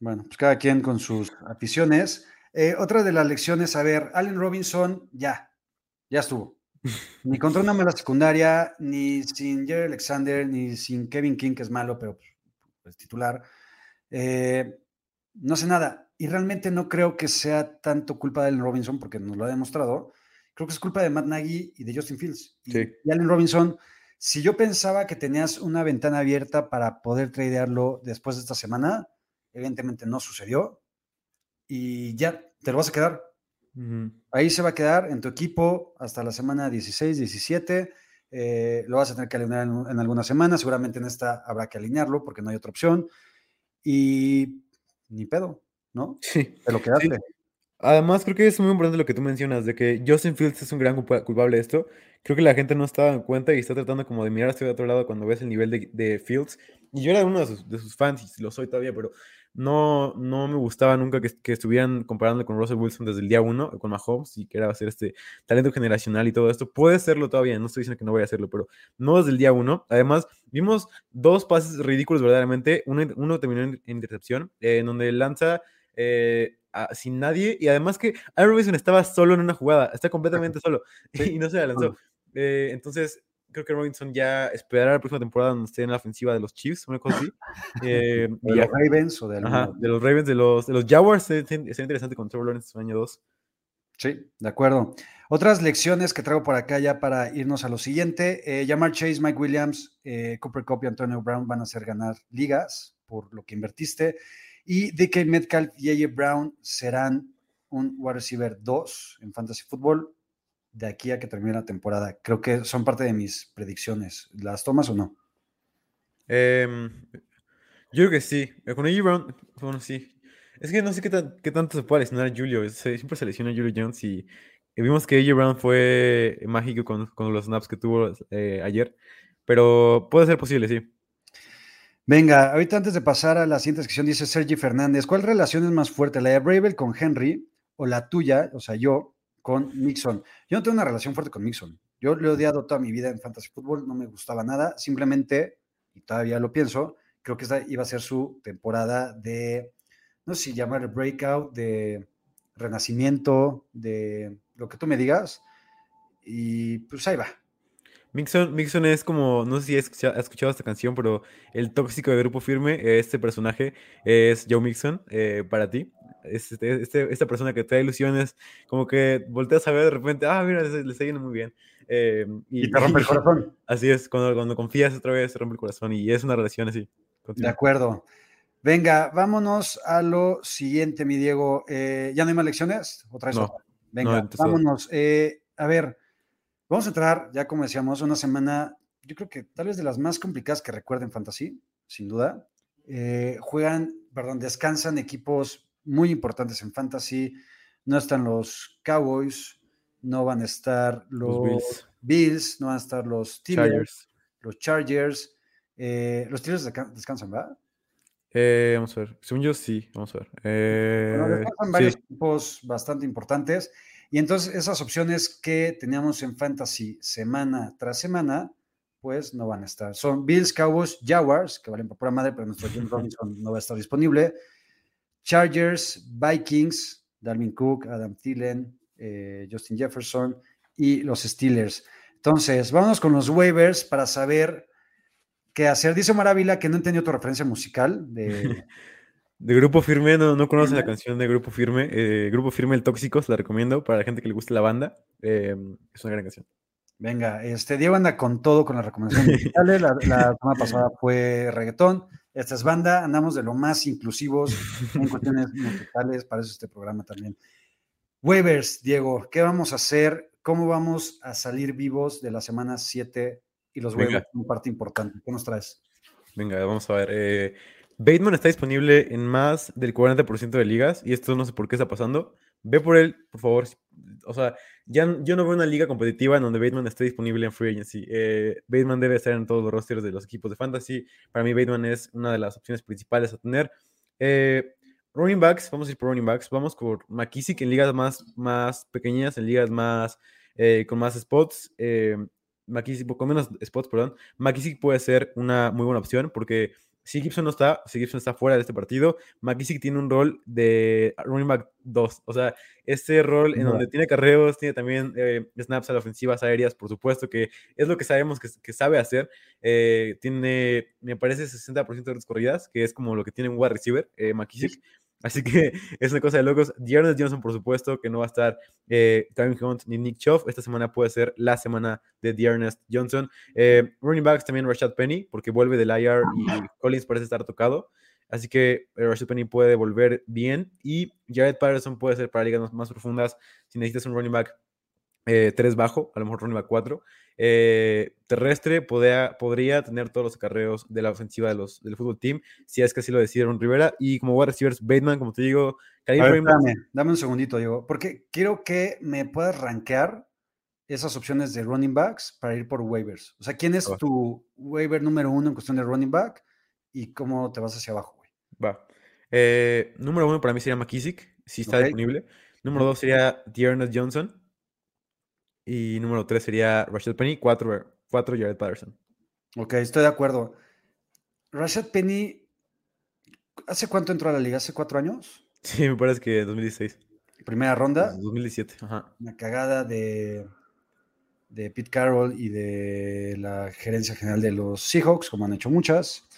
Bueno, pues cada quien con sus aficiones. Eh, otra de las lecciones, a ver, Allen Robinson, ya, ya estuvo. Ni contra una mala secundaria, ni sin Jerry Alexander, ni sin Kevin King, que es malo, pero pues, titular. Eh, no sé nada. Y realmente no creo que sea tanto culpa de Allen Robinson, porque nos lo ha demostrado. Creo que es culpa de Matt Nagy y de Justin Fields. Y, Sí. y Allen Robinson, si yo pensaba que tenías una ventana abierta para poder tradearlo después de esta semana, evidentemente no sucedió. Y ya, te lo vas a quedar. Ahí se va a quedar en tu equipo hasta la semana 16, 17. eh, lo vas a tener que alinear en, en algunas semanas. Seguramente en esta habrá que alinearlo porque no hay otra opción. Y ni pedo, ¿no? Sí. Te lo quedaste. Además, creo que es muy importante lo que tú mencionas, de que Justin Fields es un gran culpa- culpable de esto. Creo que la gente no está en cuenta y está tratando como de mirar hacia otro lado cuando ves el nivel de, de Fields. Y yo era uno de sus, de sus fans, y lo soy todavía, pero no, no me gustaba nunca que, que estuvieran comparándolo con Russell Wilson desde el día uno, con Mahomes, y que era hacer este talento generacional y todo esto. Puede serlo todavía, no estoy diciendo que no voy a hacerlo, pero no desde el día uno. Además, vimos dos pases ridículos verdaderamente. Uno, uno terminó en, en intercepción, eh, en donde lanza eh, a- sin nadie. Y además que Aaron Robinson estaba solo en una jugada, está completamente solo y no se la lanzó. Eh, entonces, creo que Robinson ya esperará la próxima temporada donde esté en la ofensiva de los Chiefs, una cosa así. Eh, De y ya. los Ravens o de Ajá, alguna- de los Ravens, de los, de los Jaguars, sería sería interesante con Trevor Lawrence en año 2. Sí, de acuerdo. Otras lecciones que traigo por acá ya para irnos a lo siguiente. Eh, Jamar Chase, Mike Williams, eh, Cooper Cup y Antonio Brown van a hacer ganar ligas por lo que invertiste. Y DK Metcalf y AJ Brown serán un wide receiver 2 en Fantasy Football de aquí a que termine la temporada. Creo que son parte de mis predicciones. ¿Las tomas o no? Em, yo creo que sí. Eh, Con AJ Brown, bueno, sí. Es que no sé qué, tan- qué tanto se puede lesionar a Julio. se- siempre se lesiona a Julio Jones y, y vimos que AJ Brown fue mágico con, con los snaps que tuvo eh, ayer. Pero puede ser posible, sí. Venga, ahorita antes de pasar a la siguiente sección, dice Sergi Fernández, ¿cuál relación es más fuerte, la de Bravel con Henry o la tuya, o sea, yo, con Mixon? Yo no tengo una relación fuerte con Mixon. Yo lo he odiado toda mi vida en Fantasy Football, no me gustaba nada, simplemente, y todavía lo pienso, creo que esta iba a ser su temporada de, no sé si llamar breakout, de renacimiento, de lo que tú me digas, y pues ahí va. Mixon, Mixon es como, no sé si has escucha- has escuchado esta canción, pero el tóxico de Grupo Firme, este personaje es Joe Mixon eh, para ti. Es este- este- esta persona que te da ilusiones, como que volteas a ver de repente, ah, mira, le, está yendo muy bien. eh, Y te rompe el corazón. Así es, cuando, cuando confías otra vez, te rompe el corazón y es una relación así. De continua. acuerdo. Venga, vámonos a lo siguiente, mi Diego. Eh, ¿Ya no hay más lecciones? ¿Otra vez? No. otra? Venga, No, vámonos. A ver, vamos a entrar, ya como decíamos, una semana, yo creo que tal vez de las más complicadas que recuerden Fantasy, sin duda. Eh, juegan, perdón, descansan equipos muy importantes en Fantasy. No están los Cowboys, no van a estar los, Los Bills. Bills. no van a estar los Steelers, Chargers. los Chargers. Eh, los Steelers desca- descansan, ¿verdad? Eh, vamos a ver. Según yo, sí. Vamos a ver. Eh, Bueno, descansan sí. varios equipos bastante importantes. Y entonces esas opciones que teníamos en Fantasy semana tras semana, pues no van a estar. Son Bills, Cowboys, Jaguars, que valen por pura madre, pero nuestro Jim Robinson no va a estar disponible. Chargers, Vikings, Dalvin Cook, Adam Thielen, eh, Justin Jefferson y los Steelers. Entonces, vámonos con los waivers para saber qué hacer. Dice Maravilla que no entendió tu referencia musical de... De Grupo Firme, no, no conoce la canción de Grupo Firme. Eh, Grupo Firme El Tóxico, se la recomiendo para la gente que le guste la banda. Eh, es una gran canción. Venga, este Diego anda con todo con las recomendaciones musicales. La, la semana pasada fue reggaetón. Esta es banda, andamos de lo más inclusivos en cuestiones musicales, para eso este programa también. Waivers, Diego, ¿qué vamos a hacer? ¿Cómo vamos a salir vivos de la semana 7 y los waivers? Una parte importante. ¿Qué nos traes? Venga, vamos a ver. Eh, Bateman está disponible en más del 40% de ligas y esto no sé por qué está pasando. Ve por él, por favor. O sea, ya, yo no veo una liga competitiva en donde Bateman esté disponible en Free Agency. Eh, Bateman debe estar en todos los rosters de los equipos de fantasy. Para mí, Bateman es una de las opciones principales a tener. Eh, running backs, vamos a ir por running backs. Vamos por McKissick en ligas más, más pequeñas, en ligas más eh, con más spots. McKissick, con menos spots, perdón. McKissick puede ser una muy buena opción porque si Gibson no está, si Gibson está fuera de este partido, McKissick tiene un rol de running back 2. O sea, este rol en donde tiene carreos, tiene también eh, snaps a las ofensivas aéreas, por supuesto, que es lo que sabemos que, sabe hacer. Eh, tiene, me parece, 60% de las corridas, que es como lo que tiene un wide receiver, eh, McKissick. Así que es una cosa de locos. Dearness Johnson, por supuesto, que no va a estar eh, Hunt ni Nick Chubb. Esta semana puede ser la semana de Dearness Johnson. Eh, running backs también Rashad Penny, porque vuelve del IR y Collins parece estar tocado. Así que eh, Rashad Penny puede volver bien. Y Jared Patterson puede ser para ligas más profundas si necesitas un running back 3 eh, bajo, a lo mejor running back 4. Eh, terrestre podría, podría tener todos los acarreos de la ofensiva de los, del fútbol team, si es que así lo decidieron Rivera. Y como wide receivers, Bateman, como te digo, dame, dame, un segundito, Diego, porque quiero que me puedas rankear esas opciones de running backs para ir por waivers. O sea, ¿quién es tu waiver número uno en cuestión de running back y cómo te vas hacia abajo, güey? Va. Eh, número uno para mí sería McKissick, si está disponible. Número dos sería Dearness Johnson. Y número 3 sería Rashad Penny, 4, Jared Patterson. Ok, estoy de acuerdo. Rashad Penny, ¿hace cuánto entró a la liga? ¿Hace cuatro años? Sí, me parece que 2016. Primera ronda. 2017, ajá. Una cagada de, de Pete Carroll y de la gerencia general de los Seahawks, como han hecho muchas.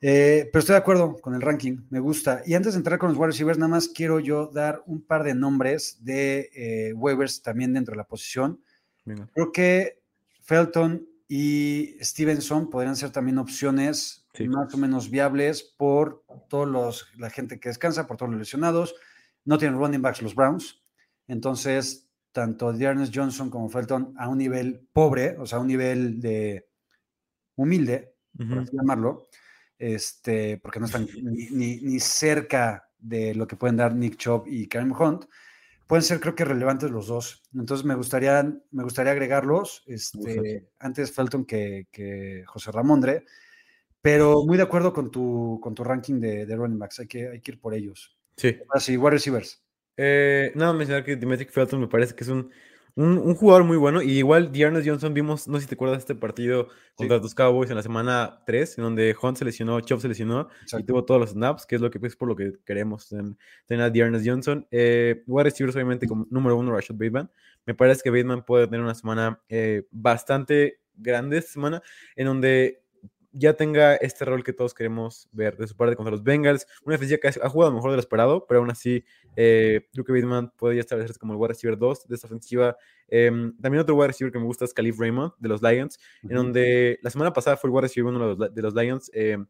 Eh, pero estoy de acuerdo con el ranking, me gusta. Y antes de entrar con los wide receivers, nada más quiero yo dar un par de nombres de eh, waivers también dentro de la posición. Creo que Felton y Stevenson podrían ser también opciones más o menos viables por todos la gente que descansa, por todos los lesionados. No tienen running backs los Browns. Entonces, tanto Dearness Johnson como Felton a un nivel pobre, o sea, a un nivel de humilde, por así llamarlo, este, porque no están ni, cerca de lo que pueden dar Nick Chubb y Karim Hunt, pueden ser creo que relevantes los dos. Entonces me gustaría, me gustaría agregarlos, este, antes Felton que, que, José Ramondre, pero muy de acuerdo con tu, con tu ranking de, de running backs, hay que, hay que ir por ellos. Sí. Así, wide receivers. Eh, nada, mencionar que Dimitri Felton me parece que es un un, jugador muy bueno. Y igual Dearness Johnson vimos, no sé si te acuerdas este partido contra los Cowboys en la semana 3, en donde Hunt se lesionó, Chop se lesionó y tuvo todos los snaps, que es lo que es por lo que queremos tener a Dearness Johnson. Eh, wide receivers, obviamente, como número uno, Rashad Bateman. Me parece que Bateman puede tener una semana eh, bastante grande esta semana, en donde ya tenga este rol que todos queremos ver de su parte contra los Bengals. Una defensiva que ha jugado mejor de lo esperado, pero aún así eh, que Bateman podría establecerse como el wide receiver 2 de esta ofensiva. Em, también otro wide receiver que me gusta es Calif Raymond de los Lions, en donde la semana pasada fue el wide receiver uno de los, Lions. Em,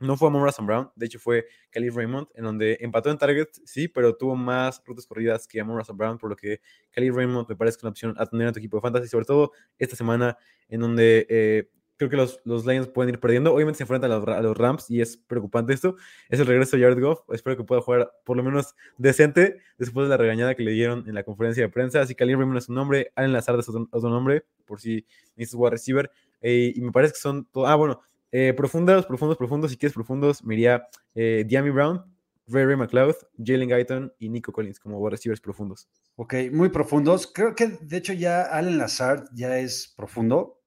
no fue Amon Sam Brown, de hecho fue Calif Raymond, en donde empató en target, sí, pero tuvo más rutas corridas que Amon Sam Brown, por lo que Calif Raymond me parece que es una opción a tener en tu equipo de fantasy, sobre todo esta semana en donde eh, creo que los, los, Lions pueden ir perdiendo. Obviamente se enfrentan a los, Rams y es preocupante esto. Es el regreso de Jared Goff. Espero que pueda jugar por lo menos decente después de la regañada que le dieron en la conferencia de prensa. Así que Alien Raymond es un nombre, Allen Lazard es otro, nombre, por si necesitas wide receiver. Eh, y me parece que son Ah, bueno, eh, profundos, profundos, profundos. Si quieres profundos, me iría eh, Diami Brown, Ray Ray McLeod, Jalen Guyton y Nico Collins como wide receivers profundos. Ok, muy profundos. Creo que de hecho ya Allen Lazard ya es profundo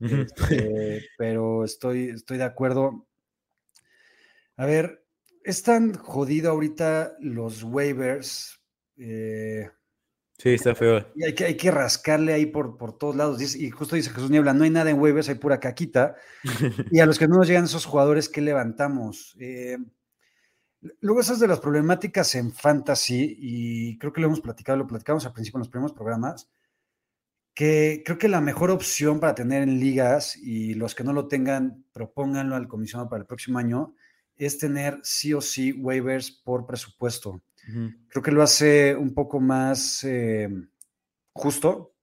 este, pero estoy, estoy de acuerdo. A ver, es tan jodido ahorita los waivers. eh, Sí, está feo. y hay que, hay que rascarle ahí por, por todos lados. Dice- Y justo dice Jesús Niebla, no hay nada en waivers, hay pura caquita. Y a los que no nos llegan esos jugadores, ¿qué levantamos? Eh, luego esas de las problemáticas en fantasy, y creo que lo hemos platicado, lo platicamos al principio en los primeros programas, que creo que la mejor opción para tener en ligas, y los que no lo tengan, propónganlo al comisionado para el próximo año, es tener sí o sí waivers por presupuesto. Creo que lo hace un poco más eh, justo,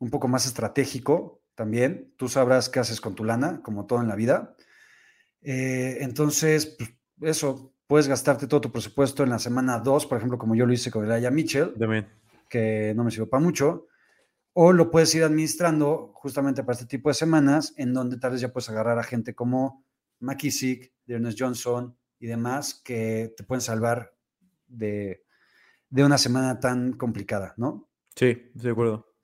un poco más estratégico también. Tú sabrás qué haces con tu lana, como todo en la vida. Eh, entonces, pues, eso, puedes gastarte todo tu presupuesto en la semana 2, por ejemplo, como yo lo hice con el Aya Mitchell, También. que no me sirvió para mucho. O lo puedes ir administrando justamente para este tipo de semanas, en donde tal vez ya puedes agarrar a gente como McKissick, Ernest Johnson y demás, que te pueden salvar de, de una semana tan complicada, ¿no? Sí, de acuerdo.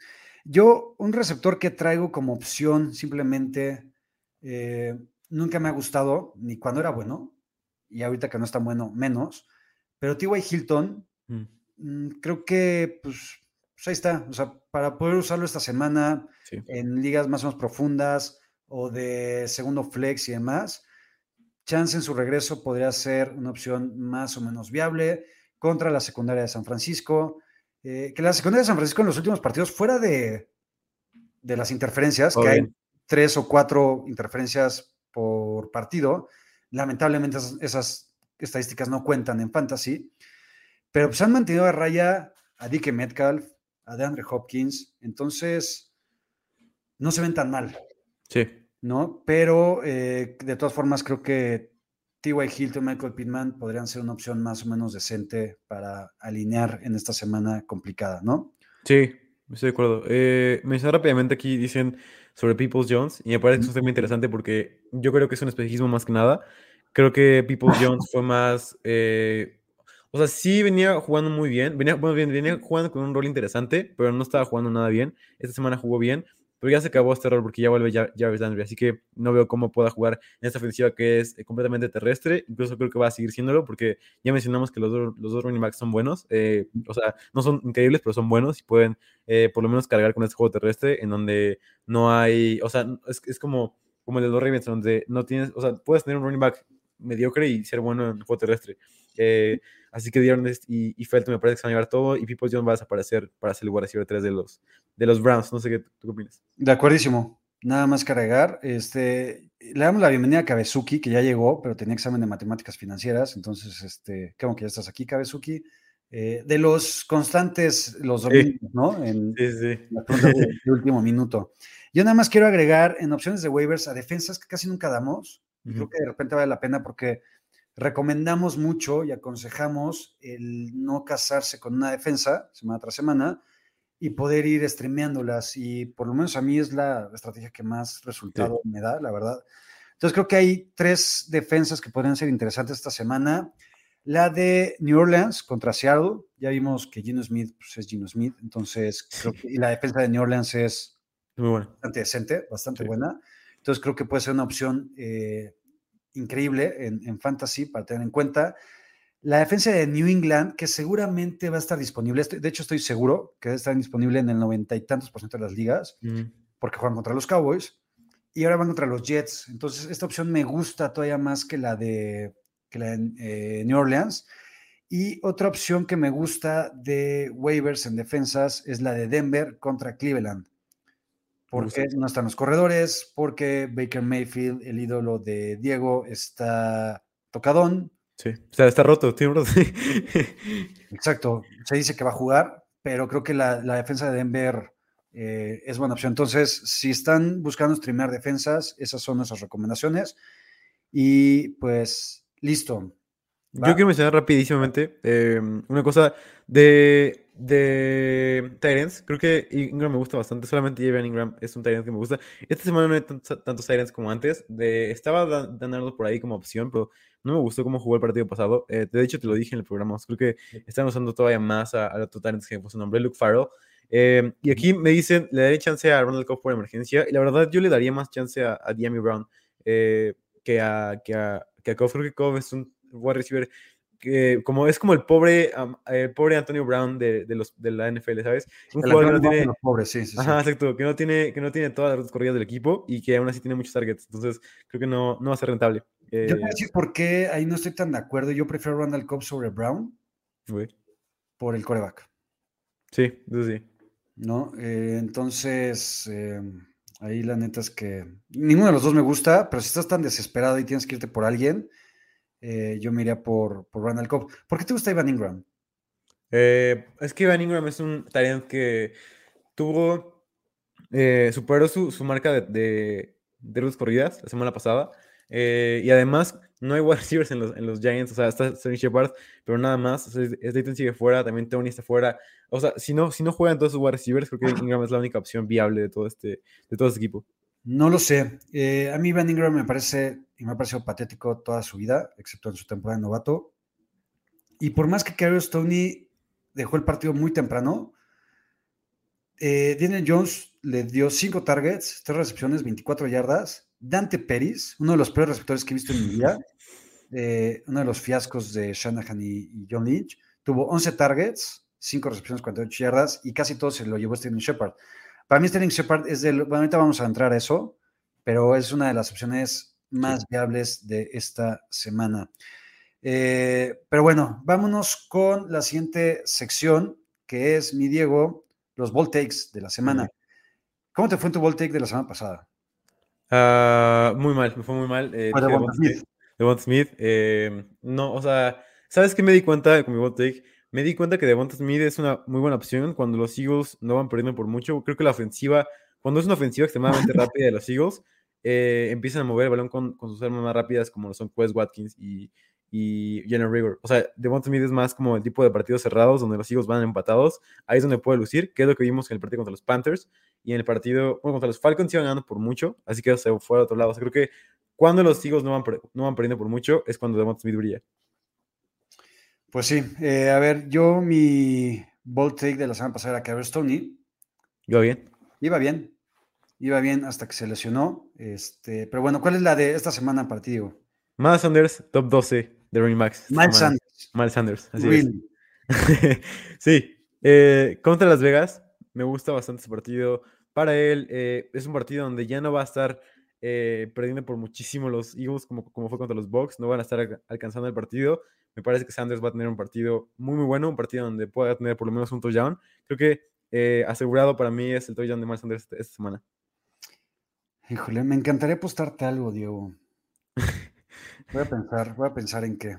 Yo, un receptor que traigo como opción, simplemente eh, nunca me ha gustado, ni cuando era bueno, y ahorita que no es tan bueno, menos. Pero T.Y. Hilton, Mm. mm, creo que, pues, pues ahí está. O sea, para poder usarlo esta semana Sí. en ligas más o menos profundas o de segundo flex y demás, chance en su regreso podría ser una opción más o menos viable contra la secundaria de San Francisco. eh, que la secundaria de San Francisco en los últimos partidos, fuera de, de las interferencias, que hay tres o cuatro interferencias por partido, lamentablemente esas, esas estadísticas no cuentan en fantasy, pero pues han mantenido a raya a Dickie Metcalf, a DeAndre Hopkins, entonces no se ven tan mal, Sí. ¿no? Pero eh, de todas formas creo que T.Y. Hilton, Michael Pittman podrían ser una opción más o menos decente para alinear en esta semana complicada, ¿no? Sí, estoy de acuerdo. Eh, mencionar rápidamente aquí, dicen sobre Peoples Jones, y me parece que eso es muy interesante porque yo creo que es un espejismo más que nada. Creo que Peoples Jones fue más. eh, o sea, sí venía jugando muy bien, venía, bueno, venía jugando con un rol interesante, pero no estaba jugando nada bien. Esta semana jugó bien, pero ya se acabó este rol porque ya vuelve Jar- Jarvis Landry, así que no veo cómo pueda jugar en esta ofensiva que es eh, completamente terrestre. Incluso creo que va a seguir siéndolo porque ya mencionamos que los, dos- los dos running backs son buenos. eh, o sea, no son increíbles, pero son buenos y pueden eh, por lo menos cargar con este juego terrestre en donde no hay, o sea, es, es como, como el de los Ravens, donde no tienes, o sea, puedes tener un running back mediocre y ser bueno en el juego terrestre. Eh, así que Dion y, y Felton me parece que se van a llevar todo y People Jones va a desaparecer para ser el wide receiver 3 de los, de los Browns. No sé qué, ¿tú qué opinas. De acuerdísimo. Nada más que agregar. Este, le damos la bienvenida a Kabezuki, que ya llegó, pero tenía examen de matemáticas financieras. Entonces, este, qué bueno que ya estás aquí, Kabezuki. Eh, de los constantes, los domingos, ¿no? En Sí, sí. las preguntas de, de último minuto. Yo nada más quiero agregar en opciones de waivers a defensas que casi nunca damos. Y creo Ujú. que de repente vale la pena porque recomendamos mucho y aconsejamos el no casarse con una defensa semana tras semana y poder ir streameándolas. Y por lo menos a mí es la estrategia que más resultado me da, la verdad. Entonces creo que hay tres defensas que podrían ser interesantes esta semana. La de New Orleans contra Seattle. Ya vimos que Gino Smith pues, es Gino Smith. Entonces, creo que, y la defensa de New Orleans es Muy bueno. bastante decente, bastante Sí. buena. Entonces creo que puede ser una opción eh, increíble en, en fantasy para tener en cuenta. La defensa de New England, que seguramente va a estar disponible, estoy- de hecho estoy seguro que va a estar disponible en el noventa y tantos por ciento de las ligas, Ujú. porque juegan contra los Cowboys y ahora van contra los Jets. Entonces esta opción me gusta todavía más que la de, que la de eh, New Orleans. Y otra opción que me gusta de waivers en defensas es la de Denver contra Cleveland. Porque no están los corredores, porque Baker Mayfield, el ídolo de Diego, está tocadón. Sí. O sea, está roto, tiene roto. Exacto, se dice que va a jugar, pero creo que la, la defensa de Denver eh, es buena opción. Entonces, si están buscando streamear defensas, esas son nuestras recomendaciones. Y pues, listo. ¿Va? Yo quiero mencionar rapidísimamente eh, una cosa de, de Tyrants. Creo que Ingram me gusta bastante. Solamente Javier Ingram es un Tyrant que me gusta. Esta semana no hay tantos, tantos Tyrants como antes. De, estaba da- dándolo por ahí como opción, pero no me gustó cómo jugó el partido pasado. Eh, de hecho, te lo dije en el programa. Creo que están usando todavía más a, a los Tyrants que su nombre, Luke Farrell. Eh, y aquí me dicen, le daré chance a Ronald Cobb por emergencia. Y la verdad, yo le daría más chance a, a Diami Brown eh, que a, que a, que a Cobb. Creo que Cobb es un, wide receiver que como es como el pobre, am- el pobre Antonio Brown de, de los, de la NFL, ¿sabes? Un De la jugador que no tiene, pobres, sí, sí, sí. ajá, exacto, que no tiene, que no tiene todas las corridas del equipo y que aún así tiene muchos targets. Entonces, creo que no, no va a ser rentable. Yo te voy a Eh, decir por qué ahí no estoy tan de acuerdo. Yo prefiero Randall Cobb sobre Brown güey. por el coreback, Sí, eso sí. ¿no? Eh, entonces, eh, ahí la neta es que ninguno de los dos me gusta, pero si estás tan desesperado y tienes que irte por alguien, eh, yo me iría por, por Randall Cobb. ¿Por qué te gusta Ivan Ingram? Eh, es que Van Ingram es un talent que tuvo, eh, superó su, su marca de, de, de rutas corridas la semana pasada. eh, y además, no hay wide receivers en los, en los Giants. O sea, está Sterling Shepard, pero nada más. O sea, sigue fuera, también Tony está fuera. O sea, si no, si no juegan todos sus wide receivers, creo que Ingram es la única opción viable de todo este, de todo este equipo. No lo sé. Eh, a mí Van Ingram me parece, y me ha parecido patético toda su vida, excepto en su temporada de novato. Y por más que Carlos Tony dejó el partido muy temprano, eh, Daniel Jones le dio cinco targets, tres recepciones, 24 yardas. Dante Peris, uno de los peores receptores que he visto en mi vida, eh, uno de los fiascos de Shanahan y, y John Lynch, tuvo 11 targets, 5 recepciones, 48 yardas y casi todo se lo llevó Sterling Shepard. Para mí Sterling Shepard es del, bueno, ahorita vamos a entrar a eso, pero es una de las opciones más viables de esta semana. Eh, pero bueno, vámonos con la siguiente sección, que es mi Diego, los ball takes de la semana. ¿Cómo te fue en tu ball take de la semana pasada? Ah, muy mal, me fue muy mal. Eh, Devonta Devonta Smith. Smith. Smith. eh, no, o sea, ¿sabes qué me di cuenta con mi bot take? Me di cuenta que Devonta Smith es una muy buena opción cuando los Eagles no van perdiendo por mucho. Creo que la ofensiva, cuando es una ofensiva extremadamente rápida de los Eagles, eh, empiezan a mover el balón con, con sus armas más rápidas, como lo son Quest Watkins y, y Jalen Rigor. O sea, Devonta Smith es más como el tipo de partidos cerrados donde los Eagles van empatados. Ahí es donde puede lucir, que es lo que vimos en el partido contra los Panthers. Y en el partido, bueno, contra los Falcons iban ganando por mucho, así que se fue al otro lado. O sea, creo que cuando los Eagles no van, no van perdiendo por mucho es cuando Devonta Smith brilla. Pues sí, eh, a ver, yo mi ball take de la semana pasada era Carlos Tony. ¿Iba bien? Iba bien, iba bien hasta que se lesionó. Este, pero bueno, ¿cuál es la de esta semana para ti, Diego? Miles Sanders, top 12 de running esta Miles. Sanders. Miles Sanders, así Really. es. sí, eh, contra Las Vegas, me gusta bastante ese partido. Para él, eh, es un partido donde ya no va a estar eh, perdiendo por muchísimo los Eagles como, como fue contra los Bucks, no van a estar alca- alcanzando el partido. Me parece que Sanders va a tener un partido muy, muy bueno, un partido donde pueda tener por lo menos un touchdown. Creo que asegurado para mí es el touchdown de Miles Sanders esta, esta semana. Híjole, me encantaría apostarte algo, Diego. Voy a pensar, voy a pensar en qué.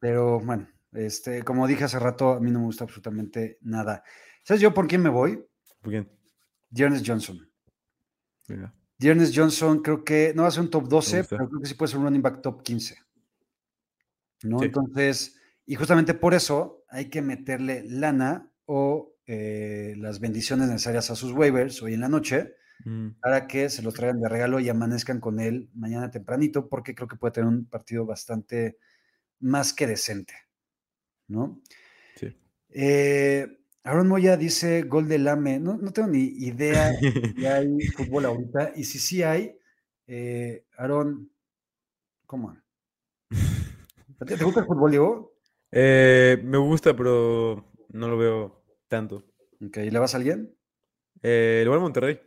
Pero bueno, este, como dije hace rato, a mí no me gusta absolutamente nada. ¿Sabes yo por quién me voy? Muy bien. Dearness Johnson. Dearness Johnson creo que no va a ser un top 12, gusta. pero creo que sí puede ser un running back top 15. ¿No? Sí. Entonces, y justamente por eso hay que meterle lana o eh, las bendiciones necesarias a sus waivers hoy en la noche Mm, para que se los traigan de regalo y amanezcan con él mañana tempranito, porque creo que puede tener un partido bastante más que decente, ¿no? sí. Eh, Aaron Moya dice gol de Lame. No, no tengo ni idea si hay fútbol ahorita. Y si sí hay, eh, Aaron, ¿cómo? ¿Te, te gusta el fútbol, Diego? Eh, me gusta, pero no lo veo tanto. Ok, ¿le vas a alguien? Eh, le voy a Monterrey,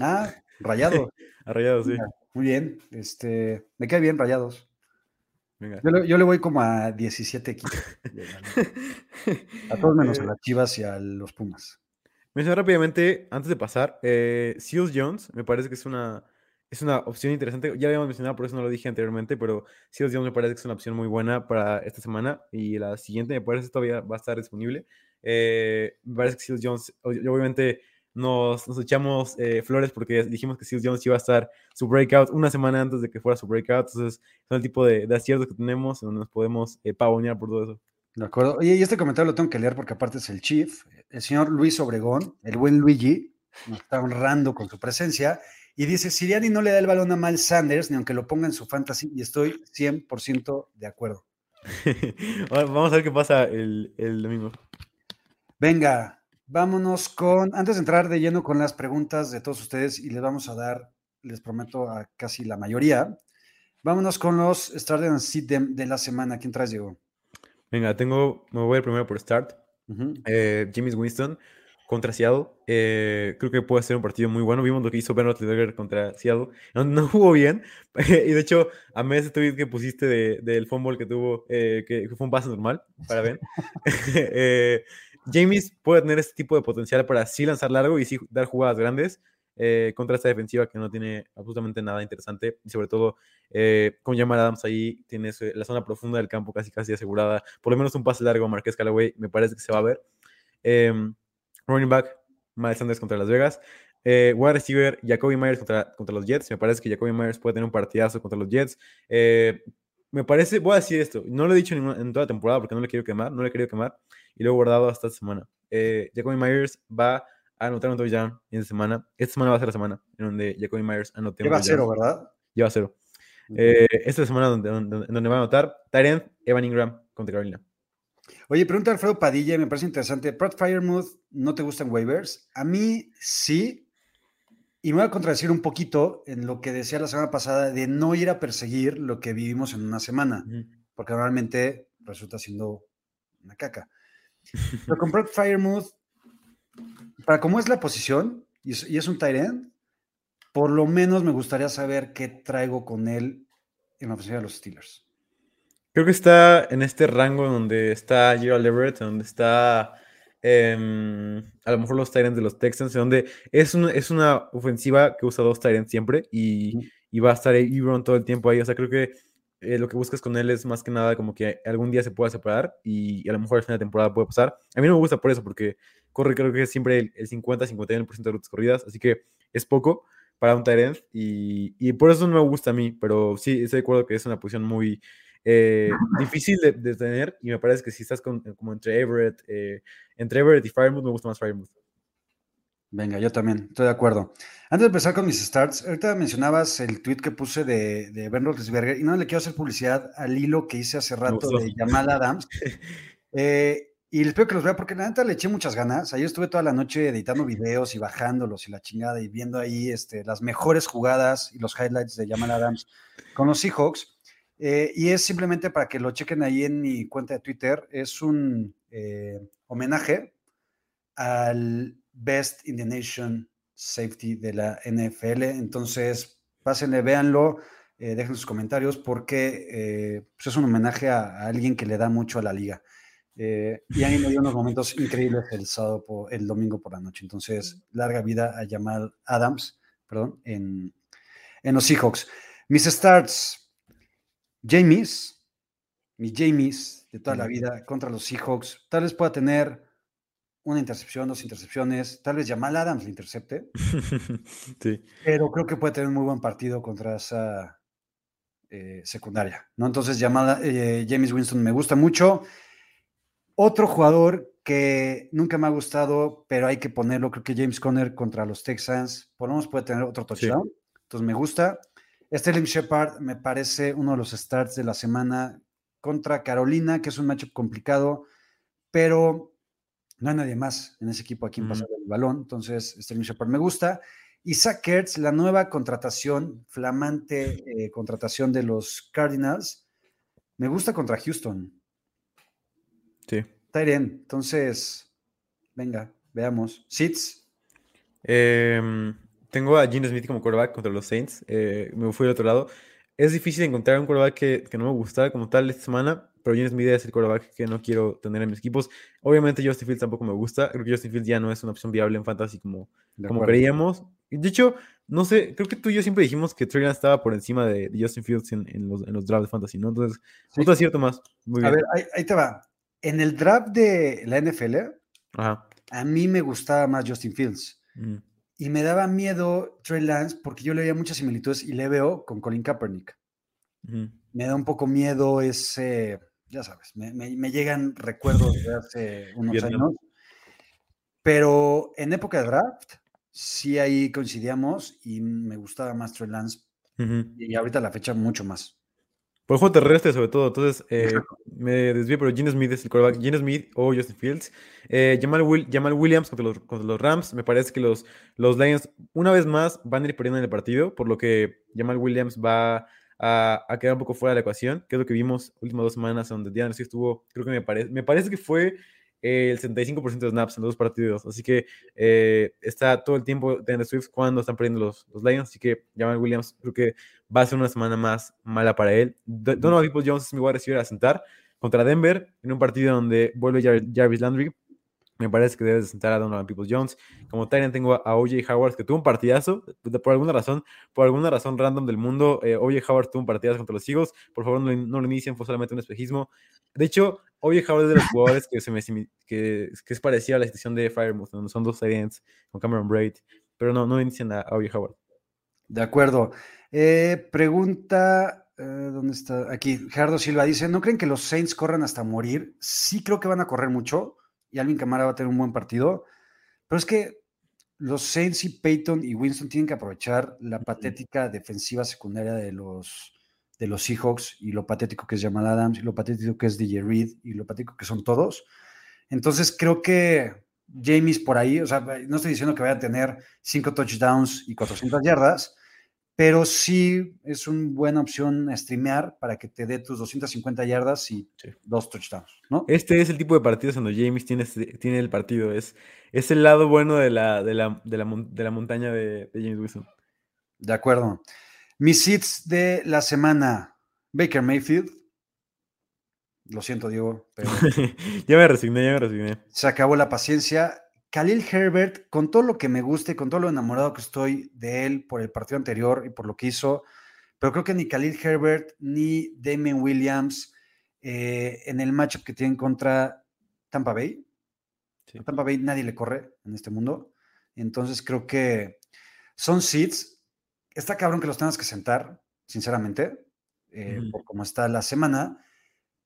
Ah, Rayado. a Rayados, sí. Muy bien. Este, me cae bien Rayados. Venga. Yo le, yo le voy como a 17 equipos. A todos menos a las Chivas y a los Pumas. Mencionar rápidamente, antes de pasar, eh, Seals Jones me parece que es una, es una opción interesante. Ya lo habíamos mencionado, por eso no lo dije anteriormente, pero Seals Jones me parece que es una opción muy buena para esta semana y la siguiente me parece que todavía va a estar disponible. Eh, me parece que Seals Jones, obviamente nos, nos echamos eh, flores porque dijimos que Seals Jones iba a estar su breakout una semana antes de que fuera su breakout, entonces son el tipo de, de aciertos que tenemos en donde nos podemos eh, pavonear por todo eso. De acuerdo. Oye, y este comentario lo tengo que leer porque aparte es el chief, el señor Luis Obregón, el buen Luigi, nos está honrando con su presencia y dice, Siriani no le da el balón a Miles Sanders ni aunque lo ponga en su fantasy y estoy 100% de acuerdo. Vamos a ver qué pasa el, el domingo. Venga, vámonos con, antes de entrar de lleno con las preguntas de todos ustedes y les vamos a dar, les prometo, a casi la mayoría, Vámonos con los Start and Sit de, de la semana. ¿Quién traes, Diego? Venga, tengo, me voy a ir primero por Start. Ujú. Eh, James Winston contra Seattle. Eh, creo que puede ser un partido muy bueno. Vimos lo que hizo Ben Roethlisberger contra Seattle. No, no jugó bien. y de hecho, amé ese tweet que pusiste de- del fumble que tuvo, eh, que, que fue un pase normal para Ben. Eh, James puede tener este tipo de potencial para sí lanzar largo y sí dar jugadas grandes eh, contra esta defensiva que no tiene absolutamente nada interesante. Y sobre todo, eh, con Jamal Adams ahí tienes eh, la zona profunda del campo casi casi asegurada. Por lo menos un pase largo a Marqués Callaway me parece que se va a ver. Em, running back, Miles Sanders contra Las Vegas. Eh, wide receiver, Jacoby Myers contra, contra los Jets. Me parece que Jacoby Myers puede tener un partidazo contra los Jets. Me parece, voy a decir esto, no lo he dicho en, ninguna- en toda la temporada porque no le quiero quemar, no le he querido quemar y lo he guardado hasta esta semana. Eh, Jacoby Myers va a anotar un touchdown en esta semana. Esta semana va a ser la semana en donde Jacoby Myers anote un Lleva cero, ¿verdad? Lleva cero. Eh, esta semana donde, donde, donde va a anotar Tyrant Evan Ingram contra Carolina. Oye, pregunta Alfredo Padilla, me parece interesante. Pratt Firemouth, ¿no te gustan waivers? A mí sí. Y me voy a contradecir un poquito en lo que decía la semana pasada de no ir a perseguir lo que vivimos en una semana, porque normalmente resulta siendo una caca. Pero con Firemouth, para cómo es la posición y es, y es un tight end, por lo menos me gustaría saber qué traigo con él en la ofensiva de los Steelers. Creo que está en este rango donde está Gerald Everett, donde está em, a lo mejor los Tyrants de los Texans, donde es, un- es una ofensiva que usa dos Tyrants siempre y, y va a estar Ebron todo el tiempo ahí. O sea, creo que eh, lo que buscas con él es más que nada como que algún día se pueda separar y, a lo mejor al final de temporada puede pasar. A mí no me gusta por eso, porque corre creo que siempre el, el 50-51% de rutas corridas, así que es poco para un Tyrant y, y por eso no me gusta a mí, pero sí estoy de acuerdo que es una posición muy eh, difícil de, de tener y me parece que si estás con- como entre Everett, eh, entre Everett y Firemouth, me gusta más Firemouth. Venga, yo también, estoy de acuerdo. Antes de empezar con mis starts, ahorita mencionabas el tweet que puse de, de Ben Roethlisberger y no le quiero hacer publicidad al hilo que hice hace rato de Jamal Adams. Eh, y les pido que los vea porque la neta le eché muchas ganas. Ayer estuve toda la noche editando videos y bajándolos y la chingada y viendo ahí este, las mejores jugadas y los highlights de Jamal Adams con los Seahawks. Eh, y es simplemente para que lo chequen ahí en mi cuenta de Twitter. Es un eh, homenaje al Best in the Nation Safety de la NFL. Entonces, pásenle, véanlo, eh, dejen sus comentarios porque pues es un homenaje a, a alguien que le da mucho a la liga. Y a mí me dio unos momentos increíbles el sábado, por, el domingo por la noche. Entonces, larga vida a Jamal Adams, perdón, en, en los Seahawks. Mis starts, Jamies, mi Jamies de toda la vida contra los Seahawks. Tal vez pueda tener una intercepción, dos intercepciones, tal vez Jamal Adams le intercepte, sí. pero creo que puede tener un muy buen partido contra esa eh, secundaria, ¿no? Entonces, Jamal, eh, James Winston me gusta mucho. Otro jugador que nunca me ha gustado, pero hay que ponerlo, creo que James Conner contra los Texans, por lo menos puede tener otro touchdown. Entonces, me gusta. Sterling Shepard me parece uno de los starts de la semana contra Carolina, que es un matchup complicado, pero no hay nadie más en ese equipo a quien pasar el balón. Entonces, Sterling Shepard me gusta. Y Zach Ertz, la nueva contratación, flamante eh, contratación de los Cardinals, me gusta contra Houston. Sí. Tyrion. Entonces, venga, veamos. Sits. Em, tengo a Gene Smith como quarterback contra los Saints. eh, me fui al otro lado. Es difícil encontrar un quarterback que, que no me gustara como tal esta semana, pero Gene Smith es el quarterback que no quiero tener en mis equipos. Obviamente Justin Fields tampoco me gusta. Creo que Justin Fields ya no es una opción viable en fantasy como, como creíamos. De hecho, no sé, creo que tú y yo siempre dijimos que Trey estaba por encima de, de Justin Fields en, en los, en los drafts de fantasy, ¿no? Entonces, Sí. otro acierto más. Muy A bien. ver, ahí, ahí te va. En el draft de la NFL, Ajá. a mí me gustaba más Justin Fields. Mm. Y me daba miedo Trey Lance porque yo le veía muchas similitudes y le veo con Colin Kaepernick. Me da un poco miedo ese, ya sabes, me, me- me llegan recuerdos de hace unos años. Pero en época de draft, sí ahí coincidíamos y me gustaba más Trey Lance. Y ahorita la fecha mucho más. Por el juego terrestre, sobre todo. Entonces, eh, me desvié, pero Gene Smith es el quarterback. Gene Smith o Justin Fields. Eh, Jamal, Will- Jamal Williams contra los, contra los Rams. Me parece que los, los Lions, una vez más, van a ir perdiendo en el partido, por lo que Jamal Williams va a a, a, quedar un poco fuera de la ecuación, que es lo que vimos últimas dos semanas, donde Diana sí estuvo, creo que me parece, me parece que fue el 75% de snaps en los dos partidos. Así que eh, está todo el tiempo de Swift cuando están perdiendo los, los Lions. Así que Jamal Williams creo que va a ser una semana más mala para él. Donovan People Jones es mi guardia recibir a sentar contra Denver en un partido donde vuelve Jarvis Landry. Me parece que debes sentar a Donovan People Jones. Como Tyrant tengo a OJ Howard, que tuvo un partidazo. Por alguna razón, por alguna razón random del mundo, eh, OJ Howard tuvo un partidazo contra los Eagles. Por favor, no, lo inicien, fue solamente un espejismo. De hecho, OJ Howard es de los jugadores que, se me, que, que es parecido a la situación de Firemouth, donde son dos Tyrants con Cameron Braid. Pero no, no inician a OJ Howard. De acuerdo. Eh, pregunta eh, ¿Dónde está? Aquí, Gerardo Silva dice: ¿No creen que los Saints corran hasta morir? Sí, creo que van a correr mucho y Alvin Camara va a tener un buen partido, pero es que los Saints y Peyton y Winston tienen que aprovechar la patética defensiva secundaria de los, de los Seahawks y lo patético que es Jamal Adams y lo patético que es DJ Reed y lo patético que son todos. Entonces creo que James por ahí, o sea, no estoy diciendo que vaya a tener cinco touchdowns y 400 yardas, pero sí es una buena opción streamear para que te dé tus 250 yardas y dos touchdowns, ¿no? Este es el tipo de partidos donde James tiene, tiene el partido, es, es el lado bueno de la, de la, de la, de la montaña de, James Wilson. De acuerdo. Mis hits de la semana, Baker Mayfield. Lo siento, Diego, pero... ya me resigné, ya me resigné. Se acabó la paciencia. Khalil Herbert, con todo lo que me guste, y con todo lo enamorado que estoy de él por el partido anterior y por lo que hizo, pero creo que ni Khalil Herbert ni Damien Williams eh, en el matchup que tienen contra Tampa Bay. A Tampa Bay nadie le corre en este mundo. Entonces creo que son seats. Está cabrón que los tengas que sentar, sinceramente, eh, por cómo está la semana.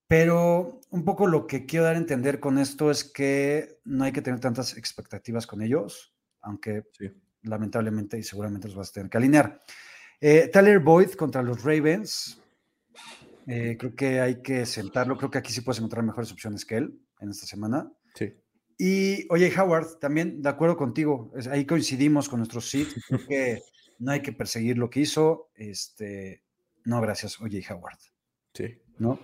Pero un poco lo que quiero dar a entender con esto es que no hay que tener tantas expectativas con ellos, aunque lamentablemente y seguramente los vas a tener que alinear. Eh, Tyler Boyd contra los Ravens. Eh, creo que hay que sentarlo. Creo que aquí sí puedes encontrar mejores opciones que él en esta semana. Sí. Y oye, Howard, también de acuerdo contigo. ahí coincidimos con nuestros sí. Creo que no hay que perseguir lo que hizo. Este, no, gracias, oye, Howard. Sí. ¿No?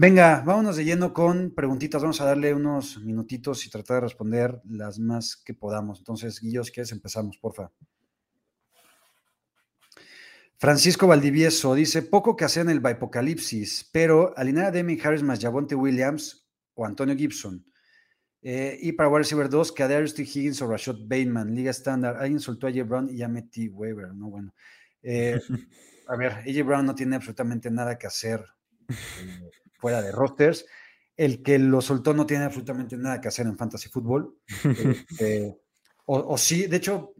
Venga, vámonos de lleno con preguntitas. Vamos a darle unos minutitos y tratar de responder las más que podamos. Entonces, Guillo, si quieres, empezamos, porfa. Francisco Valdivieso dice: Poco que hacer en el Bipocalipsis, pero alinear a Demi Harris más Javonte Williams o Antonio Gibson. Eh, y para Wide Receiver 2, que Darius T. Higgins o Rashad Bateman, Liga Estándar. Alguien soltó a AJ Brown y ya metí Weber, ¿no? Bueno. Eh, a ver, AJ Brown no tiene absolutamente nada que hacer. Eh, fuera de rosters. El que lo soltó no tiene absolutamente nada que hacer en fantasy fútbol. Este, o, sí, de hecho,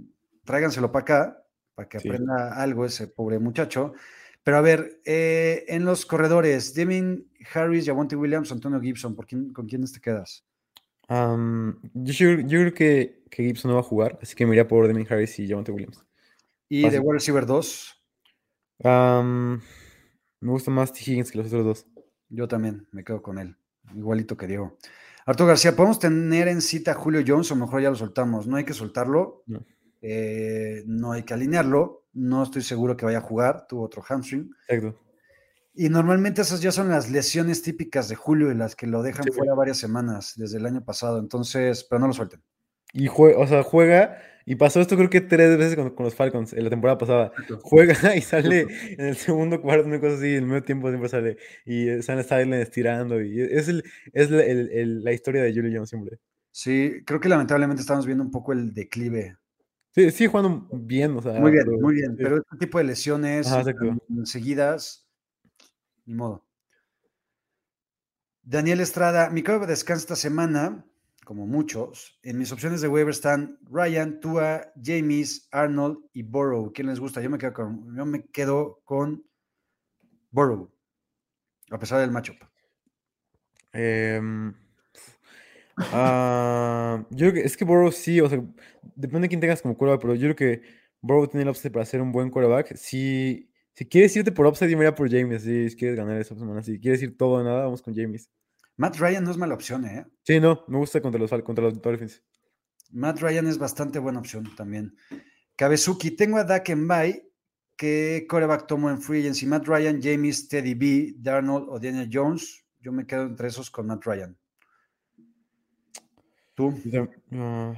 tráiganselo para acá, para que aprenda algo ese pobre muchacho. Pero a ver, eh, en los corredores, Devin Harris, Javonte Williams, Antonio Gibson, ¿por quién, ¿con quiénes te quedas? yo, creo que, Gibson no va a jugar, así que me iría por Devin Harris y Javonte Williams. ¿Y de wide receiver 2? me gusta más T. Higgins que los otros dos. Yo también me quedo con él, igualito que Diego. Arturo García, ¿podemos tener en cita a Julio Jones o mejor ya lo soltamos? No hay que soltarlo, no, eh, no hay que alinearlo, no estoy seguro que vaya a jugar, tuvo otro hamstring. Exacto. Y normalmente esas ya son las lesiones típicas de Julio y las que lo dejan fuera varias semanas desde el año pasado, entonces, pero no lo suelten. Y juega, o sea, juega y pasó esto creo que tres veces con, los Falcons en la temporada pasada. Juega y sale en el segundo cuarto, una cosa así, en el medio tiempo siempre sale. Y eh, sale Silent estirando. Y es, el, es la historia de Julio Jones siempre. Sí, creo que lamentablemente estamos viendo un poco el declive. Sí, sigue jugando bien, o sea. Muy bien, muy bien. Pero este tipo de lesiones seguidas, ni modo. Daniel Estrada, mi de descansa esta semana como muchos. En mis opciones de waiver están Ryan, Tua, James, Arnold y Burrow. ¿Quién les gusta? Yo me quedo con, yo me quedo con a pesar del matchup. Em, ah, yo creo que es que Burrow sí, o sea, depende de quién tengas como quarterback, pero yo creo que Burrow tiene el upside para ser un buen quarterback. Si, si quieres irte por upside, yo me por James. Si quieres ganar esa semana, si quieres ir todo o nada, vamos con James. Matt Ryan no es mala opción, ¿eh? Sí, no, me gusta contra los, contra los Dolphins. Matt Ryan es bastante buena opción también. Kabezuki, tengo a Dak en ¿qué coreback tomo en free agency? Matt Ryan, James, Teddy B, Darnold o Daniel Jones. Yo me quedo entre esos con Matt Ryan. ¿Tú? Yo, tam- ah,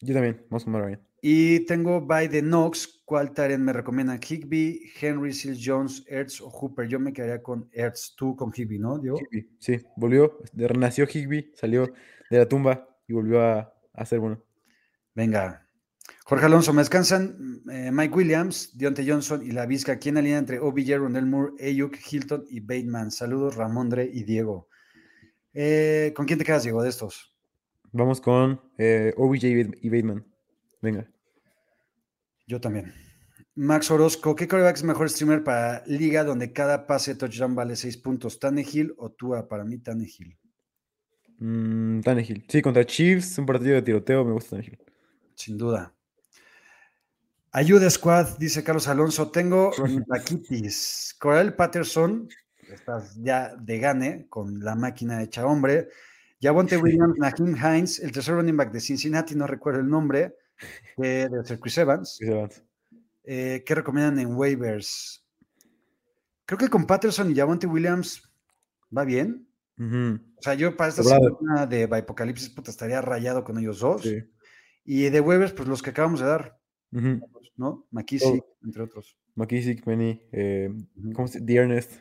yo también, vamos con Matt Ryan. Y tengo by the Knox. ¿Cuál Taren me recomiendan? Higby, Henry, Seal Jones, Ertz o Hooper. Yo me quedaría con Ertz. Tú con Higby, ¿no, Diego? Higby, sí, volvió, renació Higby, salió de la tumba y volvió a, a ser bueno. Venga. Jorge Alonso, me descansan eh, Mike Williams, Deontay Johnson y la Vizca. ¿Quién alinea entre OBJ, Rondell Moore, Ayuk, Hilton y Bateman? Saludos, Ramondre y Diego. Eh, ¿Con quién te quedas, Diego, de estos? Vamos con eh, OBJ y Bateman. Venga. Yo también. Max Orozco, ¿qué coreback es mejor streamer para liga donde cada pase touchdown vale 6 puntos? ¿Tannehill o Tua? Para mí, Tannehill. Mm, Tannehill. Sí, contra Chiefs, un partido de tiroteo, me gusta Tannehill. Sin duda. Ayuda Squad, dice Carlos Alonso. Tengo taquitis. Coral Patterson, estás ya de gane con la máquina hecha hombre. Yavonte Williams, Naheem Hines, el tercer running back de Cincinnati, no recuerdo el nombre, que debe ser Chris Evans. Chris Evans. Eh, ¿Qué recomiendan en waivers? Creo que con Patterson y Javonte Williams va bien. O sea, yo para esta semana de Apocalipsis puta, estaría rayado con ellos dos. sí. Y de waivers, pues los que acabamos de dar. ¿no? McKissick, Todo. entre otros. McKissick, Penny, eh. ¿cómo se Dearnest.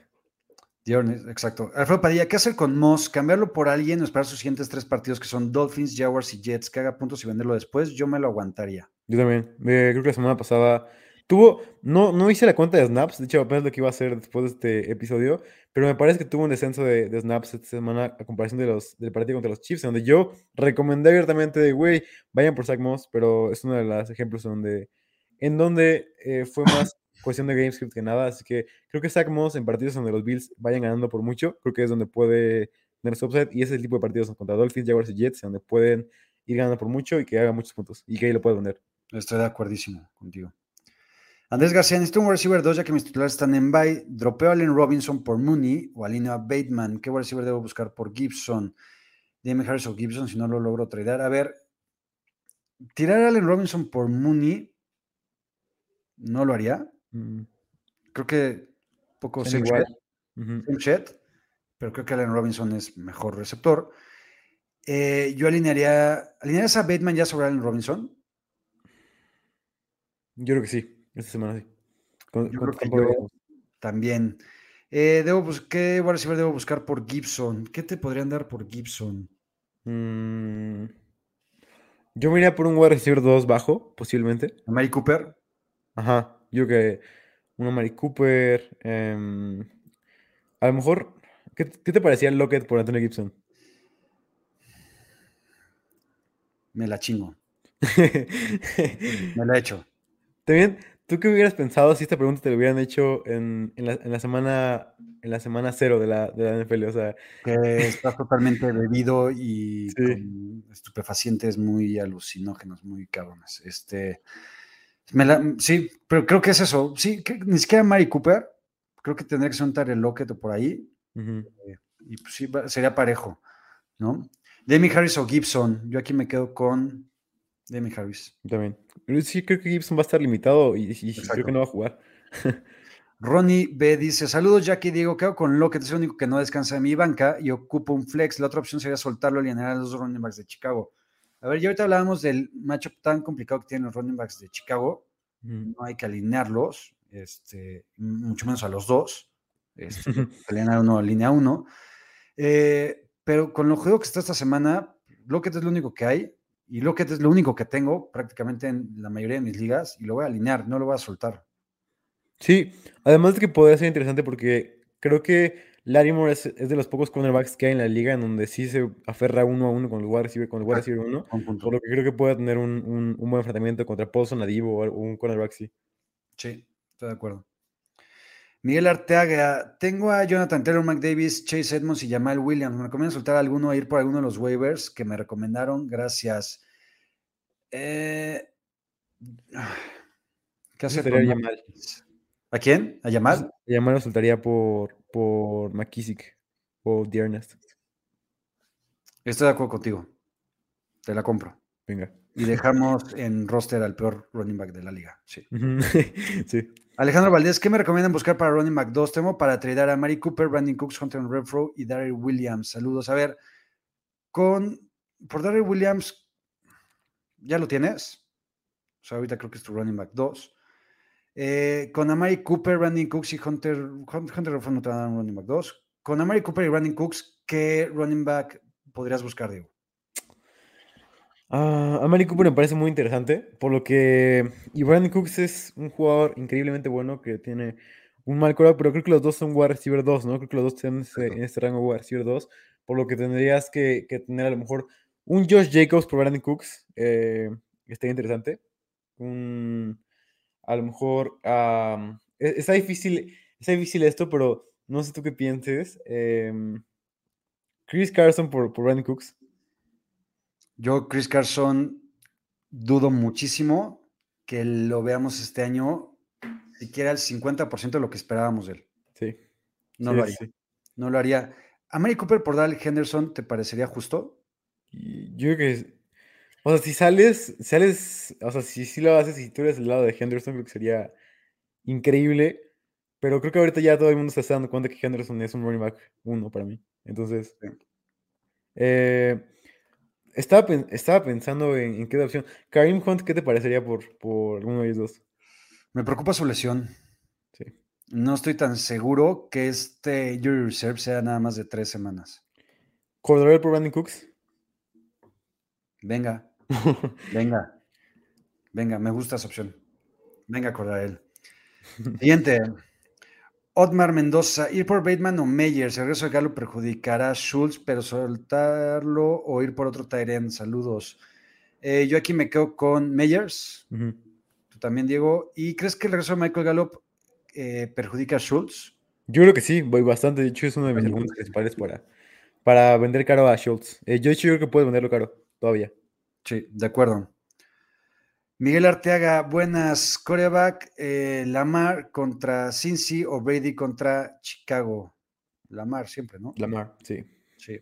Exacto. Alfredo Padilla, ¿qué hacer con Moss? ¿Cambiarlo por alguien o esperar sus siguientes tres partidos que son Dolphins, Jaguars y Jets, que haga puntos y venderlo después? Yo me lo aguantaría. Yo también. eh, creo que la semana pasada tuvo. No, no hice la cuenta de snaps. De hecho, apenas lo que iba a hacer después de este episodio. Pero me parece que tuvo un descenso de, de snaps esta semana a comparación de los, del partido contra los Chiefs, donde yo recomendé abiertamente de, güey, vayan por Zach Moss, pero es uno de los ejemplos donde, en donde eh, fue más cuestión de GameScript que nada. Así que creo que Zach Moss en partidos donde los Bills vayan ganando por mucho, creo que es donde puede tener su upside. Y ese tipo de partidos contra Dolphins, Jaguars y Jets, donde pueden ir ganando por mucho y que haga muchos puntos y que ahí lo pueda vender. Estoy de acuerdísimo contigo. Andrés García, necesito un receiver 2 ya que mis titulares están en bye. Dropeo a Allen Robinson por Mooney o a Bateman. ¿Qué receiver debo buscar por Gibson? Dime Harris o Gibson si no lo logro tradear. A ver, tirar a Allen Robinson por Mooney no lo haría. Mm, Creo que poco safe igual. bet, pero creo que Allen Robinson es mejor receptor. Eh, yo alinearía, ¿alinearías a Bateman ya sobre Allen Robinson? Yo creo que sí, esta semana sí. Con, Yo con creo que yo-. También. Eh, debo bus- ¿Qué wide receiver debo buscar por Gibson? ¿Qué te podrían dar por Gibson? Mm, yo me iría por un wide receiver 2 bajo, posiblemente. ¿A Mary Cooper? Ajá, yo que una Mari Cooper. em, a lo mejor, ¿qué, qué te parecía Lockett por Antonio Gibson? Me la chingo. Me la he hecho. También, ¿tú qué hubieras pensado si esta pregunta te lo hubieran hecho en, en la, en la semana en la semana cero de la, de la NFL? O sea, Que estás totalmente bebido y Sí. con estupefacientes muy alucinógenos, muy cabrones. Este. Me la- sí, pero creo que es eso. Sí, que, ni siquiera Mary Cooper. Creo que tendría que ser un Tyler Lockett o por ahí. ujú. Y pues sí, sería parejo, ¿no? Demi Harris o Gibson. Yo aquí me quedo con Demi Harris. También. Sí, creo que Gibson va a estar limitado y, creo que no va a jugar. Ronnie B dice: Saludos, Jackie Diego. ¿Qué hago con Lockett? Es el único que no descansa en mi banca y ocupo un flex. La otra opción sería soltarlo y alinear a los running backs de Chicago. A ver, ya ahorita hablábamos del matchup tan complicado que tienen los running backs de Chicago. Ujú. No hay que alinearlos, este, mucho menos a los dos. Este, alinear uno, alinea uno. Eh, pero con lo juego que está esta semana, Lockett es lo único que hay. Y Lockett es lo único que tengo prácticamente en la mayoría de mis ligas. Y lo voy a alinear, no lo voy a soltar. Sí, además de que podría ser interesante porque creo que Larimore es, es de los pocos cornerbacks que hay en la liga en donde sí se aferra uno a uno con el wide receiver, con el wide receiver uno, por lo que creo que puede tener un, un- un buen enfrentamiento contra Paulson Nadivo o un cornerback sí. Sí, estoy de acuerdo. Miguel Arteaga, tengo a Jonathan Taylor, McDavis, Chase Edmonds y Jamal Williams. ¿Me recomiendan soltar alguno a ir por alguno de los waivers que me recomendaron? Gracias. Eh, ¿Qué Yamal. McDavis? ¿A quién? ¿A Jamal? Yamal lo soltaría por, por McKissick o Dearnest. Estoy de acuerdo contigo. Te la compro. Venga. Y dejamos en roster al peor running back de la liga. Sí. Sí. Alejandro Valdés, ¿qué me recomiendan buscar para running back 2? Temo para tradear a Mari Cooper, Brandon Cooks, Hunter Renfro y Darryl Williams. Saludos. A ver, con por Darryl Williams, ¿ya lo tienes? O sea, ahorita creo que es tu running back 2. Eh, con Amari Cooper, Brandon Cooks y Hunter, Hunter Renfro no te van a dar un running back 2. Con Amari Cooper y Brandon Cooks, ¿qué running back podrías buscar, Diego? Ah, a Mari Cooper me parece muy interesante, por lo que. Y Brandon Cooks es un jugador increíblemente bueno que tiene un mal coreback, pero creo que los dos son wide receiver 2, ¿no? Creo que los dos están en, este rango wide receiver 2, por lo que tendrías que, que tener a lo mejor un Josh Jacobs por Brandon Cooks, eh, estaría interesante. Un, a lo mejor. e- está, difícil, está difícil esto, pero no sé tú qué pienses. em, Chris Carson por, por Brandon Cooks. Yo, Chris Carson, dudo muchísimo que lo veamos este año siquiera el 50% de lo que esperábamos de él. Sí. No sí, lo haría. sí. No lo haría. ¿A Mary Cooper por Dal Henderson te parecería justo? Yo creo que, o sea, si sales, sales, o sea, si sí lo haces y tú eres del lado de Henderson, creo que sería increíble. Pero creo que ahorita ya todo el mundo se está dando cuenta que Henderson es un running back uno para mí. Entonces, eh, estaba, estaba pensando en, en qué opción. Karim Hunt, ¿qué te parecería por, por alguno de ellos dos? Me preocupa su lesión. Sí. No estoy tan seguro que este injury reserve sea nada más de tres semanas. Cordarrelle por Brandon Cooks. Venga, venga, venga, me gusta esa opción. Venga, él. Siguiente. Otmar Mendoza, ir por Bateman o Meyers. El regreso de Galo perjudicará a Schultz, pero soltarlo o ir por otro Tyren. Saludos. Eh, yo aquí me quedo con Meyers. Tú también, Diego. ¿Y crees que el regreso de Michael Gallup eh, perjudica a Schultz? Yo creo que sí, voy bastante. De hecho, es uno de mis argumentos principales para, para vender caro a Schultz. Eh, yo, de hecho, yo creo que puedes venderlo caro todavía. Sí, de acuerdo. Miguel Arteaga, buenas. Coreback, eh, Lamar contra Cincy o Brady contra Chicago. Lamar siempre, ¿no? Lamar, sí. Sí.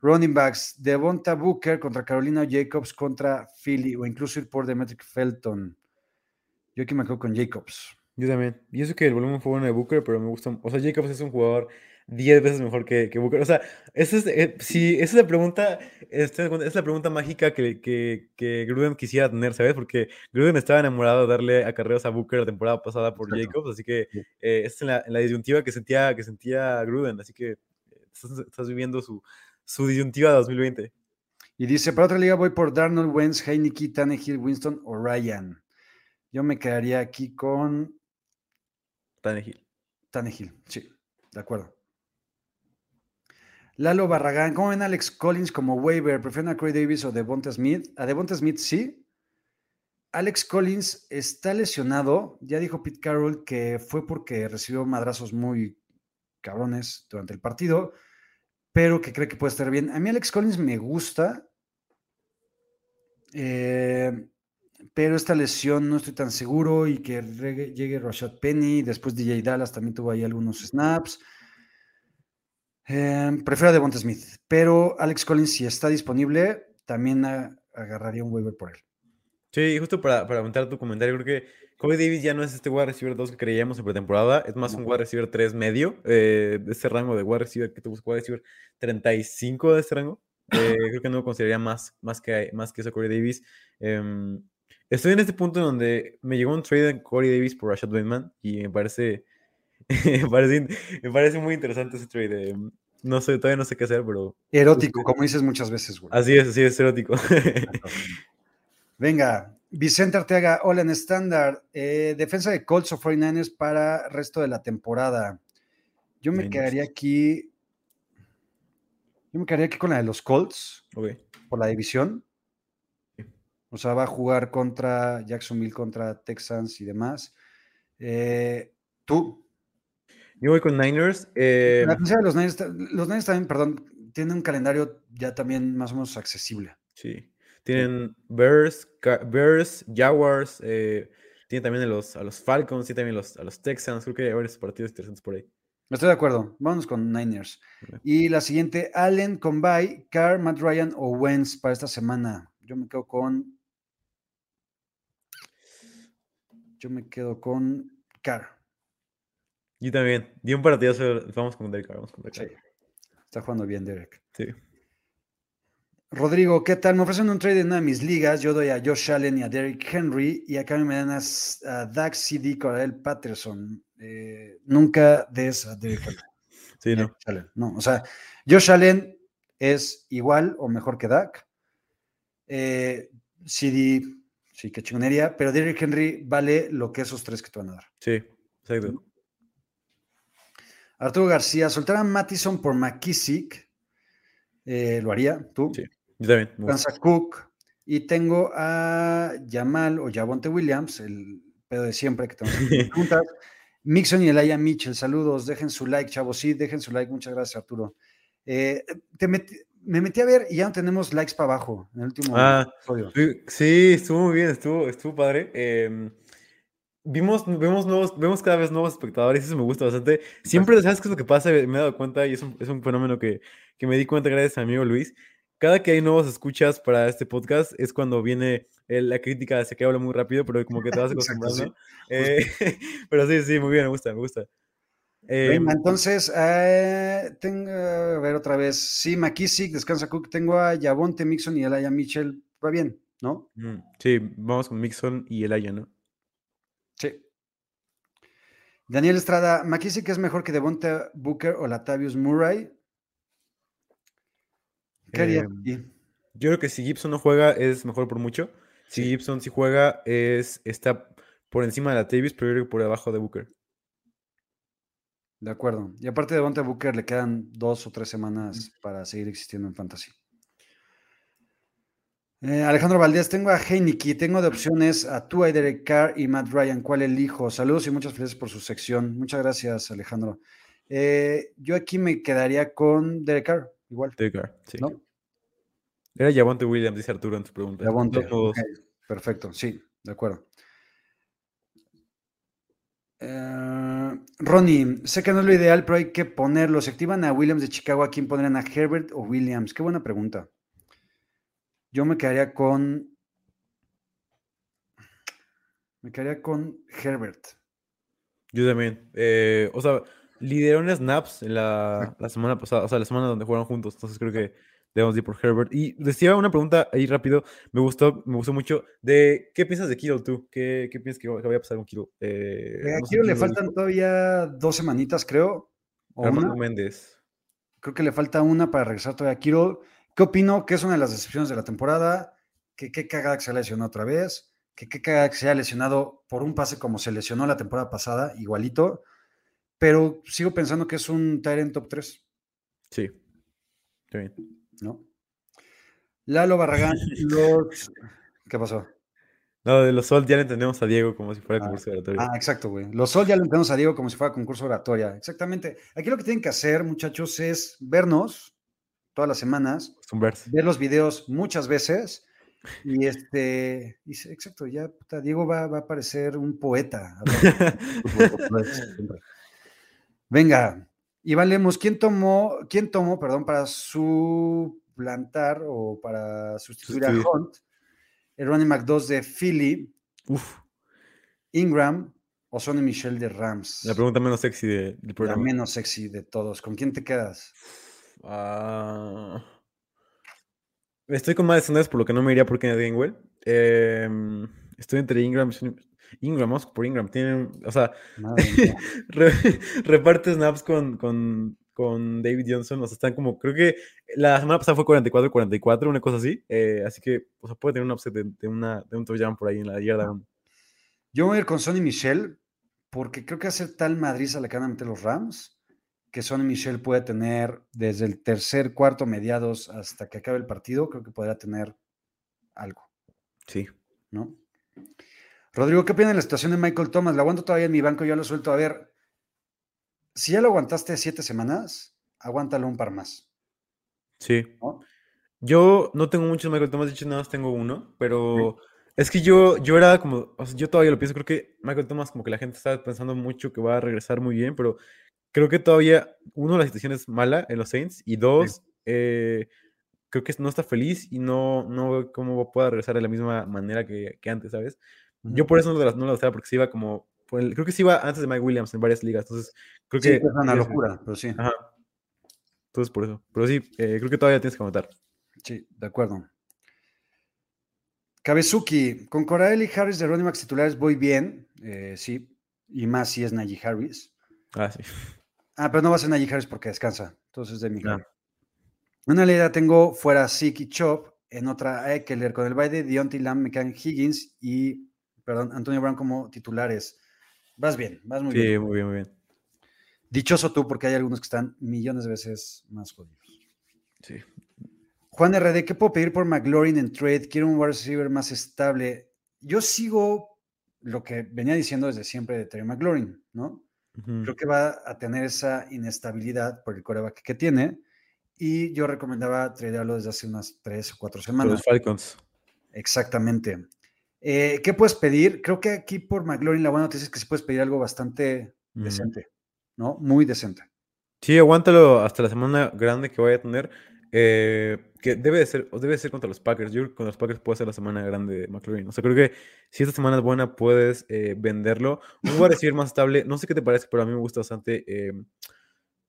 Running backs, Devonta Booker contra Carolina Jacobs contra Philly o incluso ir por Demetric Felton. Yo aquí me quedo con Jacobs. Yo también. Y eso que el volumen fue bueno de Booker, pero me gusta. O sea, Jacobs es un jugador 10 veces mejor que, que Booker. O sea, esa es, eh, si, esa es la pregunta, este, es la pregunta mágica que, que, que Gruden quisiera tener, ¿sabes? Porque Gruden estaba enamorado de darle acarreos a Booker la temporada pasada por Exacto. Jacobs, así que eh, esta es la, la disyuntiva que sentía, que sentía Gruden, así que eh, estás, estás viviendo su, su disyuntiva 2020. Y dice, para otra liga voy por Darnold, Wentz, Heineke, Tannehill, Winston o Ryan. Yo me quedaría aquí con Tannehill. Tannehill. Sí, de acuerdo. Lalo Barragán, ¿cómo ven Alex Collins como waiver? ¿Prefieren a Corey Davis o Devonta Smith? A Devonta Smith sí. Alex Collins está lesionado. Ya dijo Pete Carroll que fue porque recibió madrazos muy cabrones durante el partido, pero que cree que puede estar bien. A mí Alex Collins me gusta, eh, pero esta lesión no estoy tan seguro y que llegue Rashad Penny, después DJ Dallas también tuvo ahí algunos snaps. Eh, prefiero a Devonta Smith, pero Alex Collins, si está disponible, también a- agarraría un waiver por él. Sí, justo para, para aumentar tu comentario, creo que Corey Davis ya no es este wide receiver 2 que creíamos en pretemporada, es más un No. wide receiver 3 medio, eh, de este rango de wide receiver que te busca wide receiver 35 de este rango. Eh, creo que no lo consideraría más, más, que, más que eso Corey Davis. Em, estoy en este punto en donde me llegó un trade de Corey Davis por Rashad Bateman y me parece, me parece, me parece muy interesante ese trade. em, no sé, todavía no sé qué hacer, pero Erótico, como dices muchas veces, güey. así es, así es erótico. Venga, Vicente Arteaga, hola en estándar. Eh, defensa de Colts o 49ers para resto de la temporada. Yo me quedaría aquí. Yo me quedaría aquí con la de los Colts Ok. por la división. O sea, va a jugar contra Jacksonville, contra Texans y demás. Eh, Tú. Yo voy con Niners. eh, La de los Niners, los Niners también, perdón, tienen un calendario ya también más o menos accesible. Sí. Tienen Bears, Bears, Jaguars, eh, tienen también a los, a los Falcons, tienen también los, a los Texans. Creo que hay varios partidos interesantes por ahí. Estoy de acuerdo. Vámonos con Niners. Y la siguiente, Allen con Bay, Carr, Matt Ryan o Wentz para esta semana. Yo me quedo con. Yo me quedo con Carr. Yo también. Di un partidazo. Vamos con Derek Carr. Vamos con Derek Sí. Está jugando bien, Derek. Sí. Rodrigo, ¿qué tal? Me ofrecen un trade en una de mis ligas. Yo doy a Josh Allen y a Derrick Henry y acá me dan a, a Dak CD Cordarrelle Patterson. Eh, nunca des a Derrick Henry. Sí, no. Allen. No, o sea, Josh Allen es igual o mejor que Dak. Eh, CD, sí, que chingonería, pero Derrick Henry vale lo que esos tres que te van a dar. Sí, exacto. Arturo García, soltar a Mattison por McKissick. eh, ¿Lo haría tú? Sí. Yo también. Cook. Y tengo a Yamal o Javonte Williams, el pedo de siempre que tenemos preguntas. Mixon y Elaya Mitchell, saludos, dejen su like, chavos, sí, dejen su like, muchas gracias Arturo. Eh, te metí- me metí a ver y ya no tenemos likes para abajo en el último Ah, episodio. Sí, Sí, estuvo muy bien, estuvo, estuvo padre. Em, vimos, vemos, nuevos, vemos cada vez nuevos espectadores y eso me gusta bastante. Siempre, ¿sabes qué es lo que pasa? Me he dado cuenta y es un, es un fenómeno que, que me di cuenta gracias a mi amigo Luis. Cada que hay nuevos escuchas para este podcast es cuando viene eh, la crítica hacia que habla muy rápido, pero como que te vas acostumbrando. Eh, pero sí, sí, muy bien, me gusta, me gusta. Venga, Em, entonces, eh, tengo, a ver otra vez. Sí, McKissick, descansa Cook, tengo a Javonte Mixon y Elaya Mitchell. Va bien, ¿no? mm, sí, vamos con Mixon y Elaya, ¿no? Sí. Daniel Estrada, McKissick es mejor que Devonta Booker o Latavius Murray. ¿Qué harías Em? Yo creo que si Gibson no juega es mejor por mucho. Si Sí. Gibson sí juega es está por encima de la Davis, pero yo creo que por debajo de Booker. De acuerdo. Y aparte de Devonta Booker le quedan dos o tres semanas para seguir existiendo en Fantasy. Eh, Alejandro Valdés, tengo a Heineke, tengo de opciones a Tua y Derek Carr y Matt Ryan. ¿Cuál elijo? Saludos y muchas felicidades por su sección. Muchas gracias, Alejandro. Eh, yo aquí me quedaría con Derek Carr, igual, Derek Carr, sí. ¿no? Era Javonte Williams, dice Arturo en tu pregunta. Devonta, Dos nuevos. ok, perfecto, sí, de acuerdo. Eh, Ronnie, sé que no es lo ideal, pero hay que ponerlo. ¿Se activan a Williams de Chicago? ¿A quién pondrían? ¿A Herbert o Williams? Qué buena pregunta. Yo me quedaría con. Me quedaría con Herbert. Yo también. Eh, o sea, lideró en snaps en la, la semana pasada, o sea, la semana donde jugaron juntos. Entonces creo que debemos ir por Herbert. Y decía una pregunta ahí rápido, me gustó, me gustó mucho, de ¿qué piensas de Kittle tú? ¿Qué, qué piensas que va que vaya a pasar con Kittle? Eh, Eh, a no Kiro le faltan dijo. todavía dos semanitas, creo. O Armando una. Méndez. Creo que le falta una para regresar todavía a Kiro. ¿Qué opino? Que es una de las decepciones de la temporada. Que qué cagada que se ha lesionado otra vez. Que qué cagada que se haya lesionado por un pase como se lesionó la temporada pasada, igualito. Pero sigo pensando que es un Tyrant top 3, Sí. Está bien. ¿no? Lalo Barragán, los... ¿Qué pasó? No, de los Sol ya le entendemos a Diego como si fuera Ah, concurso oratorio. Ah, exacto, güey. Los Sol ya lo entendemos a Diego como si fuera concurso oratoria. Exactamente. Aquí lo que tienen que hacer, muchachos, es vernos todas las semanas, ver los videos muchas veces y este, y sí, exacto, ya puta, Diego va, va a parecer un poeta. Venga, Iván Lemos, ¿quién tomó, quién tomó, perdón, para suplantar o para sustituir a. Hunt, el running back 2 de Philly, Uf, Ingram o Sonny Michel de Rams? la pregunta menos sexy de- del La programa. menos sexy de todos. ¿Con quién te quedas? Ah, estoy con Madison Ness, por lo que no me iría por Kenneth Gainwell. Em, estoy entre Ingram Ingram, vamos por Ingram. Tienen, o sea, re- reparte snaps con, con, con David Johnson. O sea, están como, creo que la semana pasada fue 44-44, una cosa así. eh, así que, o sea, puede tener un upset de, de una, de un touchdown por ahí en la yarda. uno. Yo voy a ir con Sonny Michel porque creo que hacer tal Madrid a la que van a meter los Rams que Sonny Michel puede tener desde el tercer, cuarto, mediados hasta que acabe el partido. Creo que podrá tener algo, Sí. ¿no? Rodrigo, ¿qué opinas de la situación de Michael Thomas? La aguanto todavía en mi banco, ya lo suelto. A ver, si ya lo aguantaste siete semanas, aguántalo un par más. Sí. ¿no? Yo no tengo muchos Michael Thomas, de hecho nada más tengo uno, pero es que yo, yo era como, o sea, yo todavía lo pienso, creo que Michael Thomas como que la gente está pensando mucho que va a regresar muy bien, pero creo que todavía, uno, la situación es mala en los Saints, y dos, eh, creo que no está feliz y no, no veo cómo pueda regresar de la misma manera que, que antes, ¿sabes? Yo por eso no lo no lo gustaba, porque se iba como por el- creo que sí iba antes de Mike Williams en varias ligas, entonces creo Sí, que... es una locura, pero sí. Ajá. Entonces por eso. Pero sí, eh, creo que todavía tienes que anotar. Sí, de acuerdo. Kabezuki, con Corral y Harris de running backs titulares voy bien, eh, sí, y más si es Najee Harris. Ah, sí. Ah, pero no va a ser Najee Harris porque descansa, entonces de mi. Una ley tengo fuera Zeke y Chop, en otra a Eckler con el baile, Deontay Lamb, McCann Higgins y, perdón, Antonio Brown como titulares. Vas bien, vas muy Sí, bien. muy bien, muy bien. Dichoso tú porque hay algunos que están millones de veces más jodidos. Sí. Juan RD, ¿qué puedo pedir por McLaurin en trade? Quiero un wide receiver más estable. Yo sigo lo que venía diciendo desde siempre de Terry McLaurin, ¿no? Ujú. Creo que va a tener esa inestabilidad por el coreback que tiene. Y yo recomendaba tradearlo desde hace unas tres o cuatro semanas. Los Falcons. Exactamente. Eh, ¿Qué puedes pedir? Creo que aquí por McLaurin la buena noticia es que sí puedes pedir algo bastante Ujú. decente, ¿no? Muy decente. Sí, aguántalo hasta la semana grande que vaya a tener. Eh, que debe de ser, o debe de ser contra los Packers. Yo creo que contra los Packers puede ser la semana grande de McLaurin. O sea, creo que si esta semana es buena, puedes eh, venderlo. Un wide receiver más estable. No sé qué te parece, pero a mí me gusta bastante. Eh,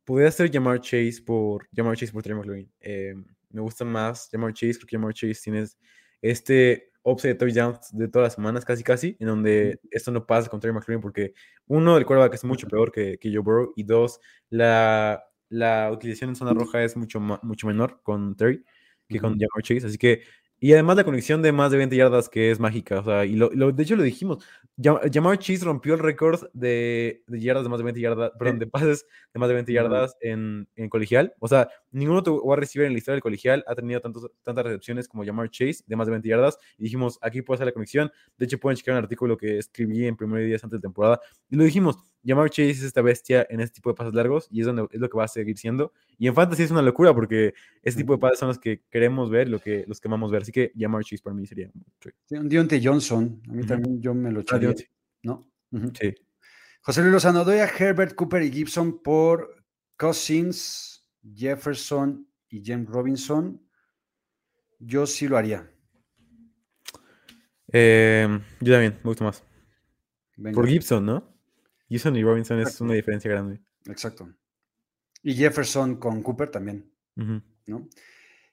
podría ser llamar Chase por llamar Chase por Terry McLaurin. Eh, me gusta más llamar Chase porque llamar Chase tienes este upside de touchdowns de todas las semanas, casi casi, en donde esto no pasa con Terry McLaurin porque uno, el quarterback es mucho peor que, que Joe Burrow y dos, la, la utilización en zona roja es mucho, mucho menor con Terry que con. Jamar Chase, así que y además la conexión de más de 20 yardas que es mágica, o sea, y lo, lo- de hecho lo dijimos, Jam- Jamar Chase rompió el récord de, de yardas de más de 20 yardas, perdón, de pases de más de 20 Ujú. yardas en, en colegial, o sea, ningún otro wide receiver en la historia del colegial ha tenido tantos, tantas recepciones como Jamar Chase de más de 20 yardas, y dijimos, aquí puede ser la conexión, de hecho pueden checar un artículo que escribí en primeros días antes de temporada, y lo dijimos, Jamar Chase es esta bestia en este tipo de pases largos, y es, donde, es lo que va a seguir siendo, y en fantasy es una locura, porque ese tipo de pases son los que queremos ver, lo que, los que amamos ver. Así que Jamar Chase para mí sería un. Sí, un Dionte Johnson, a mí también yo me lo Ah, echaría. ¿no? Sí. José Luis Lozano, doy a Herbert, Cooper y Gibson por Cousins, Jefferson y James Robinson. Yo sí lo haría. Eh, yo también, me gusta más. Venga, Por Gibson, ¿no? Gibson y Robinson es una diferencia grande. Exacto. Y Jefferson con Cooper también. ¿no?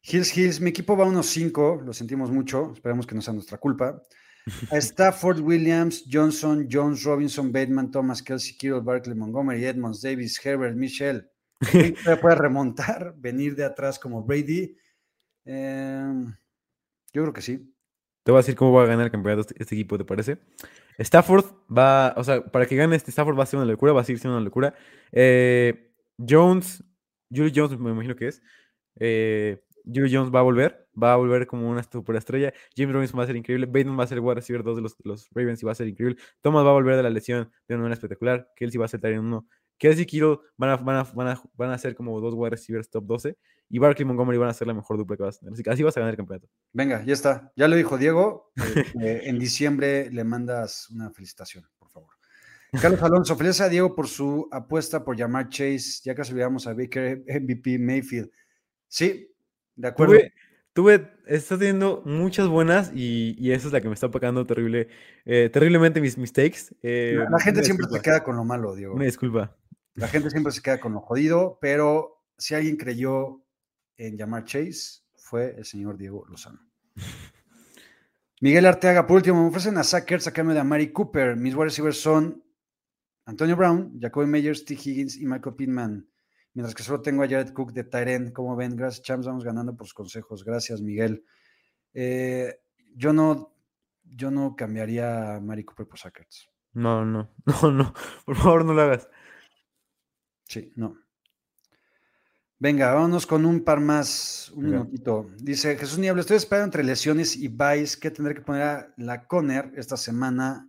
Hills Hills, mi equipo va a unos 5, lo sentimos mucho, esperemos que no sea nuestra culpa. A Stafford, Williams, Johnson, Jones, Robinson, Bateman, Thomas, Kelsey, Kittle, Barkley, Montgomery, Edmonds, Davis, Herbert, Michelle. ¿Quién todavía puede remontar, venir de atrás como Brady? Eh, yo creo que sí. Te voy a decir cómo va a ganar el campeonato este, este equipo, ¿te parece? Stafford va, o sea, para que gane este Stafford va a ser una locura, va a seguir siendo una locura. Eh, Jones, Julio Jones me imagino que es. Eh, Julio Jones va a volver, va a volver como una superestrella. James Robinson va a ser increíble. Bateman va a ser el wide receiver 2 de los, los Ravens y va a ser increíble. Thomas va a volver de la lesión de una manera espectacular. Kelsey va a ser en uno. Kelsey y Kittle van a, van, a, van, a, van a ser como dos wide receivers top 12. Y Barkley y Montgomery van a ser la mejor dupla que vas a tener. Así que así vas a ganar el campeonato. Venga, ya está. Ya lo dijo Diego. eh, eh, en diciembre le mandas una felicitación, por favor. Carlos Alonso, feliz a Diego por su apuesta por llamar Chase. Ya casi olvidamos a Baker, MVP, Mayfield. Sí, de acuerdo. Tuve, tuve, está teniendo muchas buenas y, y esa es la que me está pagando terrible, eh, terriblemente mis mistakes. Eh, La, la gente siempre se disculpa, queda con lo malo, Diego. Una disculpa. La gente siempre se queda con lo jodido, pero si alguien creyó en llamar Chase, fue el señor Diego Lozano. Miguel Arteaga, por último, me ofrecen a Sackers a cambio de Amari Cooper. Mis wide receivers son Antonio Brown, Jacoby Meyers, T. Higgins y Michael Pittman. Mientras que solo tengo a Jared Cook de Tyren. Como ven, gracias, Champs. Vamos ganando por sus consejos. Gracias, Miguel. Eh, yo no, yo no cambiaría a Amari Cooper por Sackers. No, no, no, no. Por favor, no lo hagas. Sí, no. Venga, vámonos con un par más, un Venga. minutito. Dice Jesús Niebla, estoy esperando entre lesiones y buys que tendré que poner a la Conner esta semana.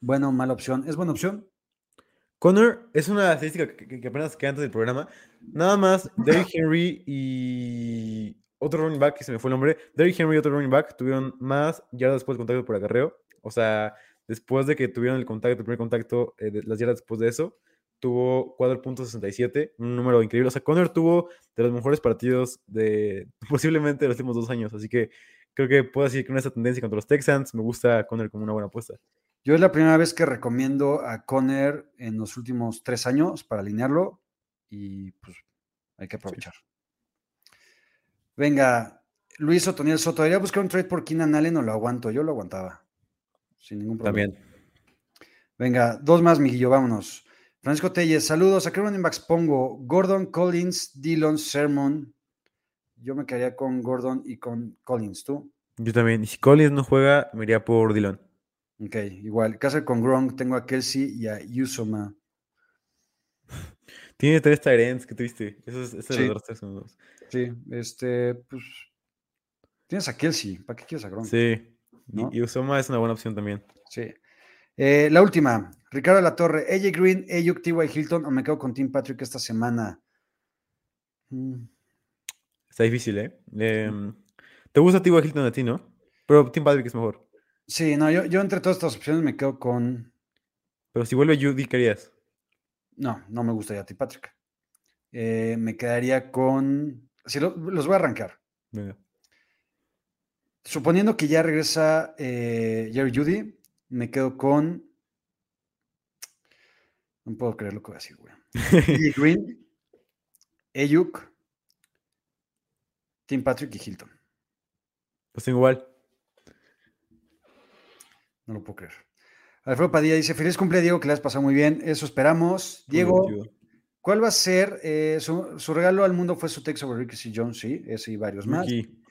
Buena o mala opción. ¿Es buena opción? Connor es una estadística que, que- apenas queda antes del programa. Nada más, Derrick Henry y otro running back, que se me fue el nombre. Derrick Henry y otro running back tuvieron más yardas después del contacto por acarreo. O sea, después de que tuvieron el contacto, el primer contacto, eh, las yardas después de eso, tuvo 4.67, un número increíble. O sea, Connor tuvo de los mejores partidos de posiblemente de los últimos dos años. Así que creo que puedo decir que con esta tendencia contra los Texans me gusta Connor como una buena apuesta. Yo es la primera vez que recomiendo a Conner en los últimos tres años para alinearlo y pues hay que aprovechar. Venga, Luis Otoniel Soto, ¿debería buscar un trade por Keenan Allen o lo aguanto? Yo lo aguantaba, sin ningún problema. También. Venga, dos más, Miguillo, vámonos. Francisco Telles, saludos. ¿A qué running backs pongo? Gordon, Collins, Dillon, Sermon. Yo me quedaría con Gordon y con Collins, ¿tú? Yo también. Si Collins no juega, me iría por Dillon. Ok, igual. Casa con Gronk, tengo a Kelsey y a Yusoma. Tiene tres Tyrants, qué triste. Eso es, eso es Sí. los tres. Sí, este, pues. Tienes a Kelsey, ¿para qué quieres a Gronk? Sí. ¿no? Y, y Usoma es una buena opción también. Sí. Eh, la última, Ricardo La Torre, AJ Green, Ayuk, T.Y. Hilton, o me quedo con Tim Patrick esta semana. Mm, Está difícil, ¿eh? Em, ¿Te gusta T.Y. Hilton a ti, no? Pero Tim Patrick es mejor. Sí, no, yo, yo entre todas estas opciones me quedo con. Pero si vuelve Judy, ¿qué harías? No, no me gustaría Tim Patrick. Eh, me quedaría con. Sí, lo- los voy a arrancar. Venga. Suponiendo que ya regresa eh, Jerry Judy, me quedo con. No puedo creer lo que voy a decir, güey. Green, Ayuk, Tim Patrick y Hilton. Los tengo igual. No lo puedo creer. Alfredo Padilla dice: Feliz cumple, Diego, que le has pasado muy bien. Eso esperamos. Diego. ¿cuál va a ser? eh, su, su regalo al mundo fue su texto sobre Ricky C. Jones, sí, ese y varios más. Ricky.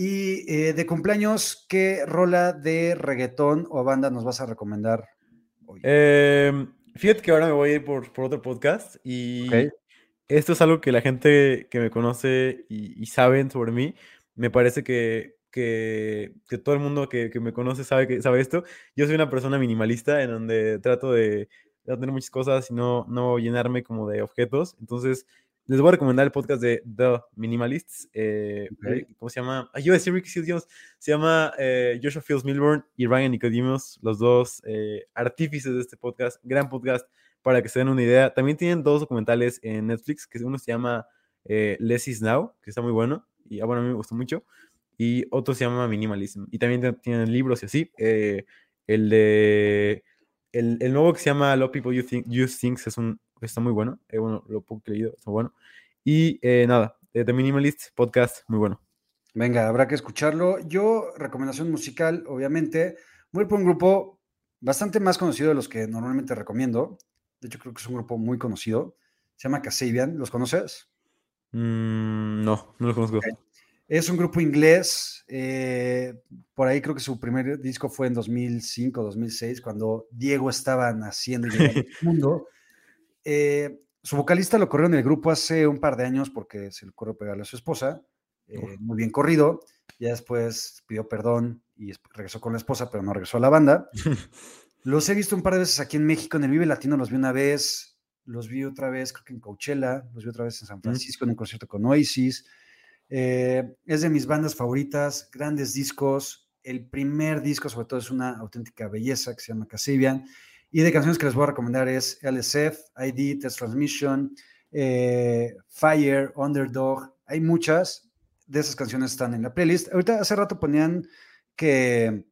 Y eh, de cumpleaños, ¿qué rola de reggaetón o banda nos vas a recomendar hoy? Em, fíjate que ahora me voy a ir por, por otro podcast y Ok. esto es algo que la gente que me conoce y, y saben sobre mí, me parece que, que, que todo el mundo que, que me conoce sabe, que, sabe esto. Yo soy una persona minimalista en donde trato de, de tener muchas cosas y no, no llenarme como de objetos. Entonces, les voy a recomendar el podcast de The Minimalists. eh, ¿Cómo se llama? Ay, yo iba a decir Ricky Seals Jones. Se llama eh, Joshua Fields Milburn y Ryan Nicodemus, los dos eh, artífices de este podcast. Gran podcast para que se den una idea. También tienen dos documentales en Netflix, que uno se llama Less is Now, que está muy bueno. Y ah, bueno, a mí me gustó mucho. Y otro se llama Minimalism. Y también tienen libros y así. el de. El, el nuevo que se llama of People You Think, Use Things es un, está muy bueno. eh, bueno, lo poco que he leído está bueno. Y eh, nada, eh, The Minimalist Podcast, muy bueno. Venga, habrá que escucharlo. Yo, recomendación musical, obviamente, voy por un grupo bastante más conocido de los que normalmente recomiendo. De hecho, creo que es un grupo muy conocido. Se llama Kasabian. ¿Los conoces? Mm, no, no lo conozco. Es un grupo inglés. eh, por ahí creo que su primer disco fue en 2005, 2006, cuando Diego estaba naciendo y llegando al mundo. Eh, su vocalista lo corrió en el grupo hace un par de años porque se le ocurrió pegarle a su esposa. eh, muy bien corrido. Ya después pidió perdón y es- regresó con la esposa, pero no regresó a la banda. Los he visto un par de veces aquí en México, en el Vive Latino los vi una vez, los vi otra vez, creo que en Coachella, los vi otra vez en San Francisco en un concierto con Oasis. Eh, es de mis bandas favoritas, grandes discos. El primer disco, sobre todo, es una auténtica belleza que se llama Casabian. Y de canciones que les voy a recomendar es LSF, ID, Test Transmission, eh, Fire, Underdog. Hay muchas de esas canciones están en la playlist. Ahorita hace rato ponían que,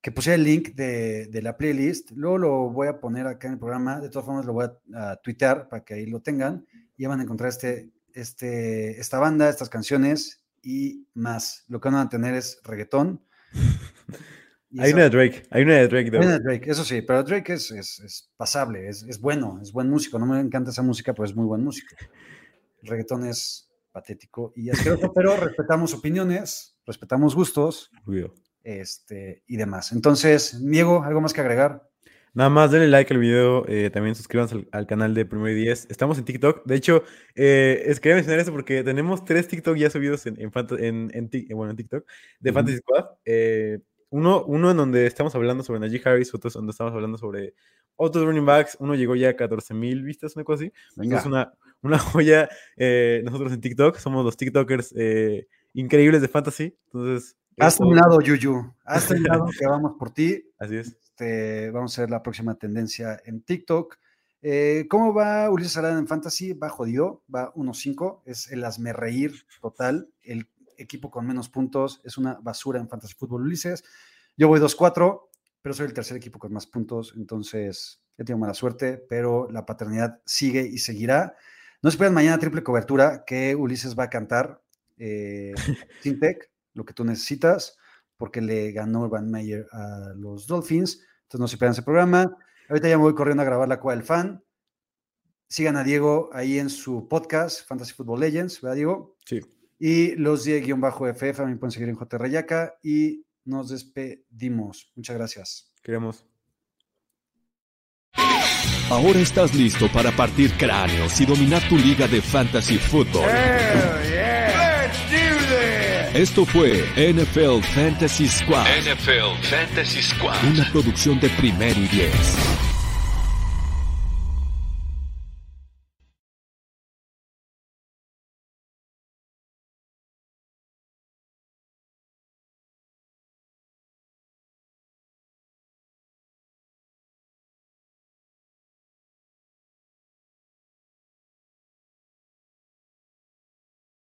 que pusiera el link de, de la playlist. Luego lo voy a poner acá en el programa. De todas formas, lo voy a, a tuitear para que ahí lo tengan. Y van a encontrar este, este, esta banda, estas canciones y más. Lo que van a tener es reggaetón. Hay una de Drake, hay una de Drake. hay una de Drake, eso sí, pero Drake es, es, es pasable, es, es bueno, es buen músico. No me encanta esa música, pero es muy buen músico. El reggaetón es patético y asqueroso, pero respetamos opiniones, respetamos gustos Obvio. este, y demás. Entonces, Diego, ¿algo más que agregar? Nada más, denle like al video, eh, también suscríbanse al, al canal de Primero y Diez. Estamos en TikTok. De hecho, eh, es quería mencionar eso porque tenemos tres TikTok ya subidos en, en, en- en Tik- bueno, en TikTok de. Fantasy Squad. Eh, uno, uno en donde estamos hablando sobre Najee Harris, otro donde estamos hablando sobre otros running backs. Uno llegó ya a 14 mil vistas, una cosa así. Venga, Es una, una joya. eh, nosotros en TikTok somos los TikTokers eh, increíbles de Fantasy. Entonces, hasta eso- un lado, Yuyu, hasta un lado que vamos por ti. Así es. Este, vamos a ver la próxima tendencia en TikTok. Eh, ¿Cómo va Ulises Arada en Fantasy? Va jodido, va 1-5, es el hazme reír total. El equipo con menos puntos es una basura en Fantasy Fútbol Ulises. Yo voy 2-4, pero soy el tercer equipo con más puntos, entonces he tenido mala suerte, pero la paternidad sigue y seguirá. No se esperen mañana triple cobertura que Ulises va a cantar eh, Sintec, lo que tú necesitas, porque le ganó Van Meyer a los Dolphins. Entonces no se pierdan ese programa. Ahorita ya me voy corriendo a grabar la cueva del fan. Sigan a Diego ahí en su podcast, Fantasy Football Legends, ¿verdad, Diego? Sí. Y los de-FF también pueden seguir en J. Rayaca. Y nos despedimos. Muchas gracias. Queremos. Ahora estás listo para partir cráneos y dominar tu liga de fantasy football. Esto fue NFL Fantasy Squad, NFL Fantasy Squad. una producción de primero y diez.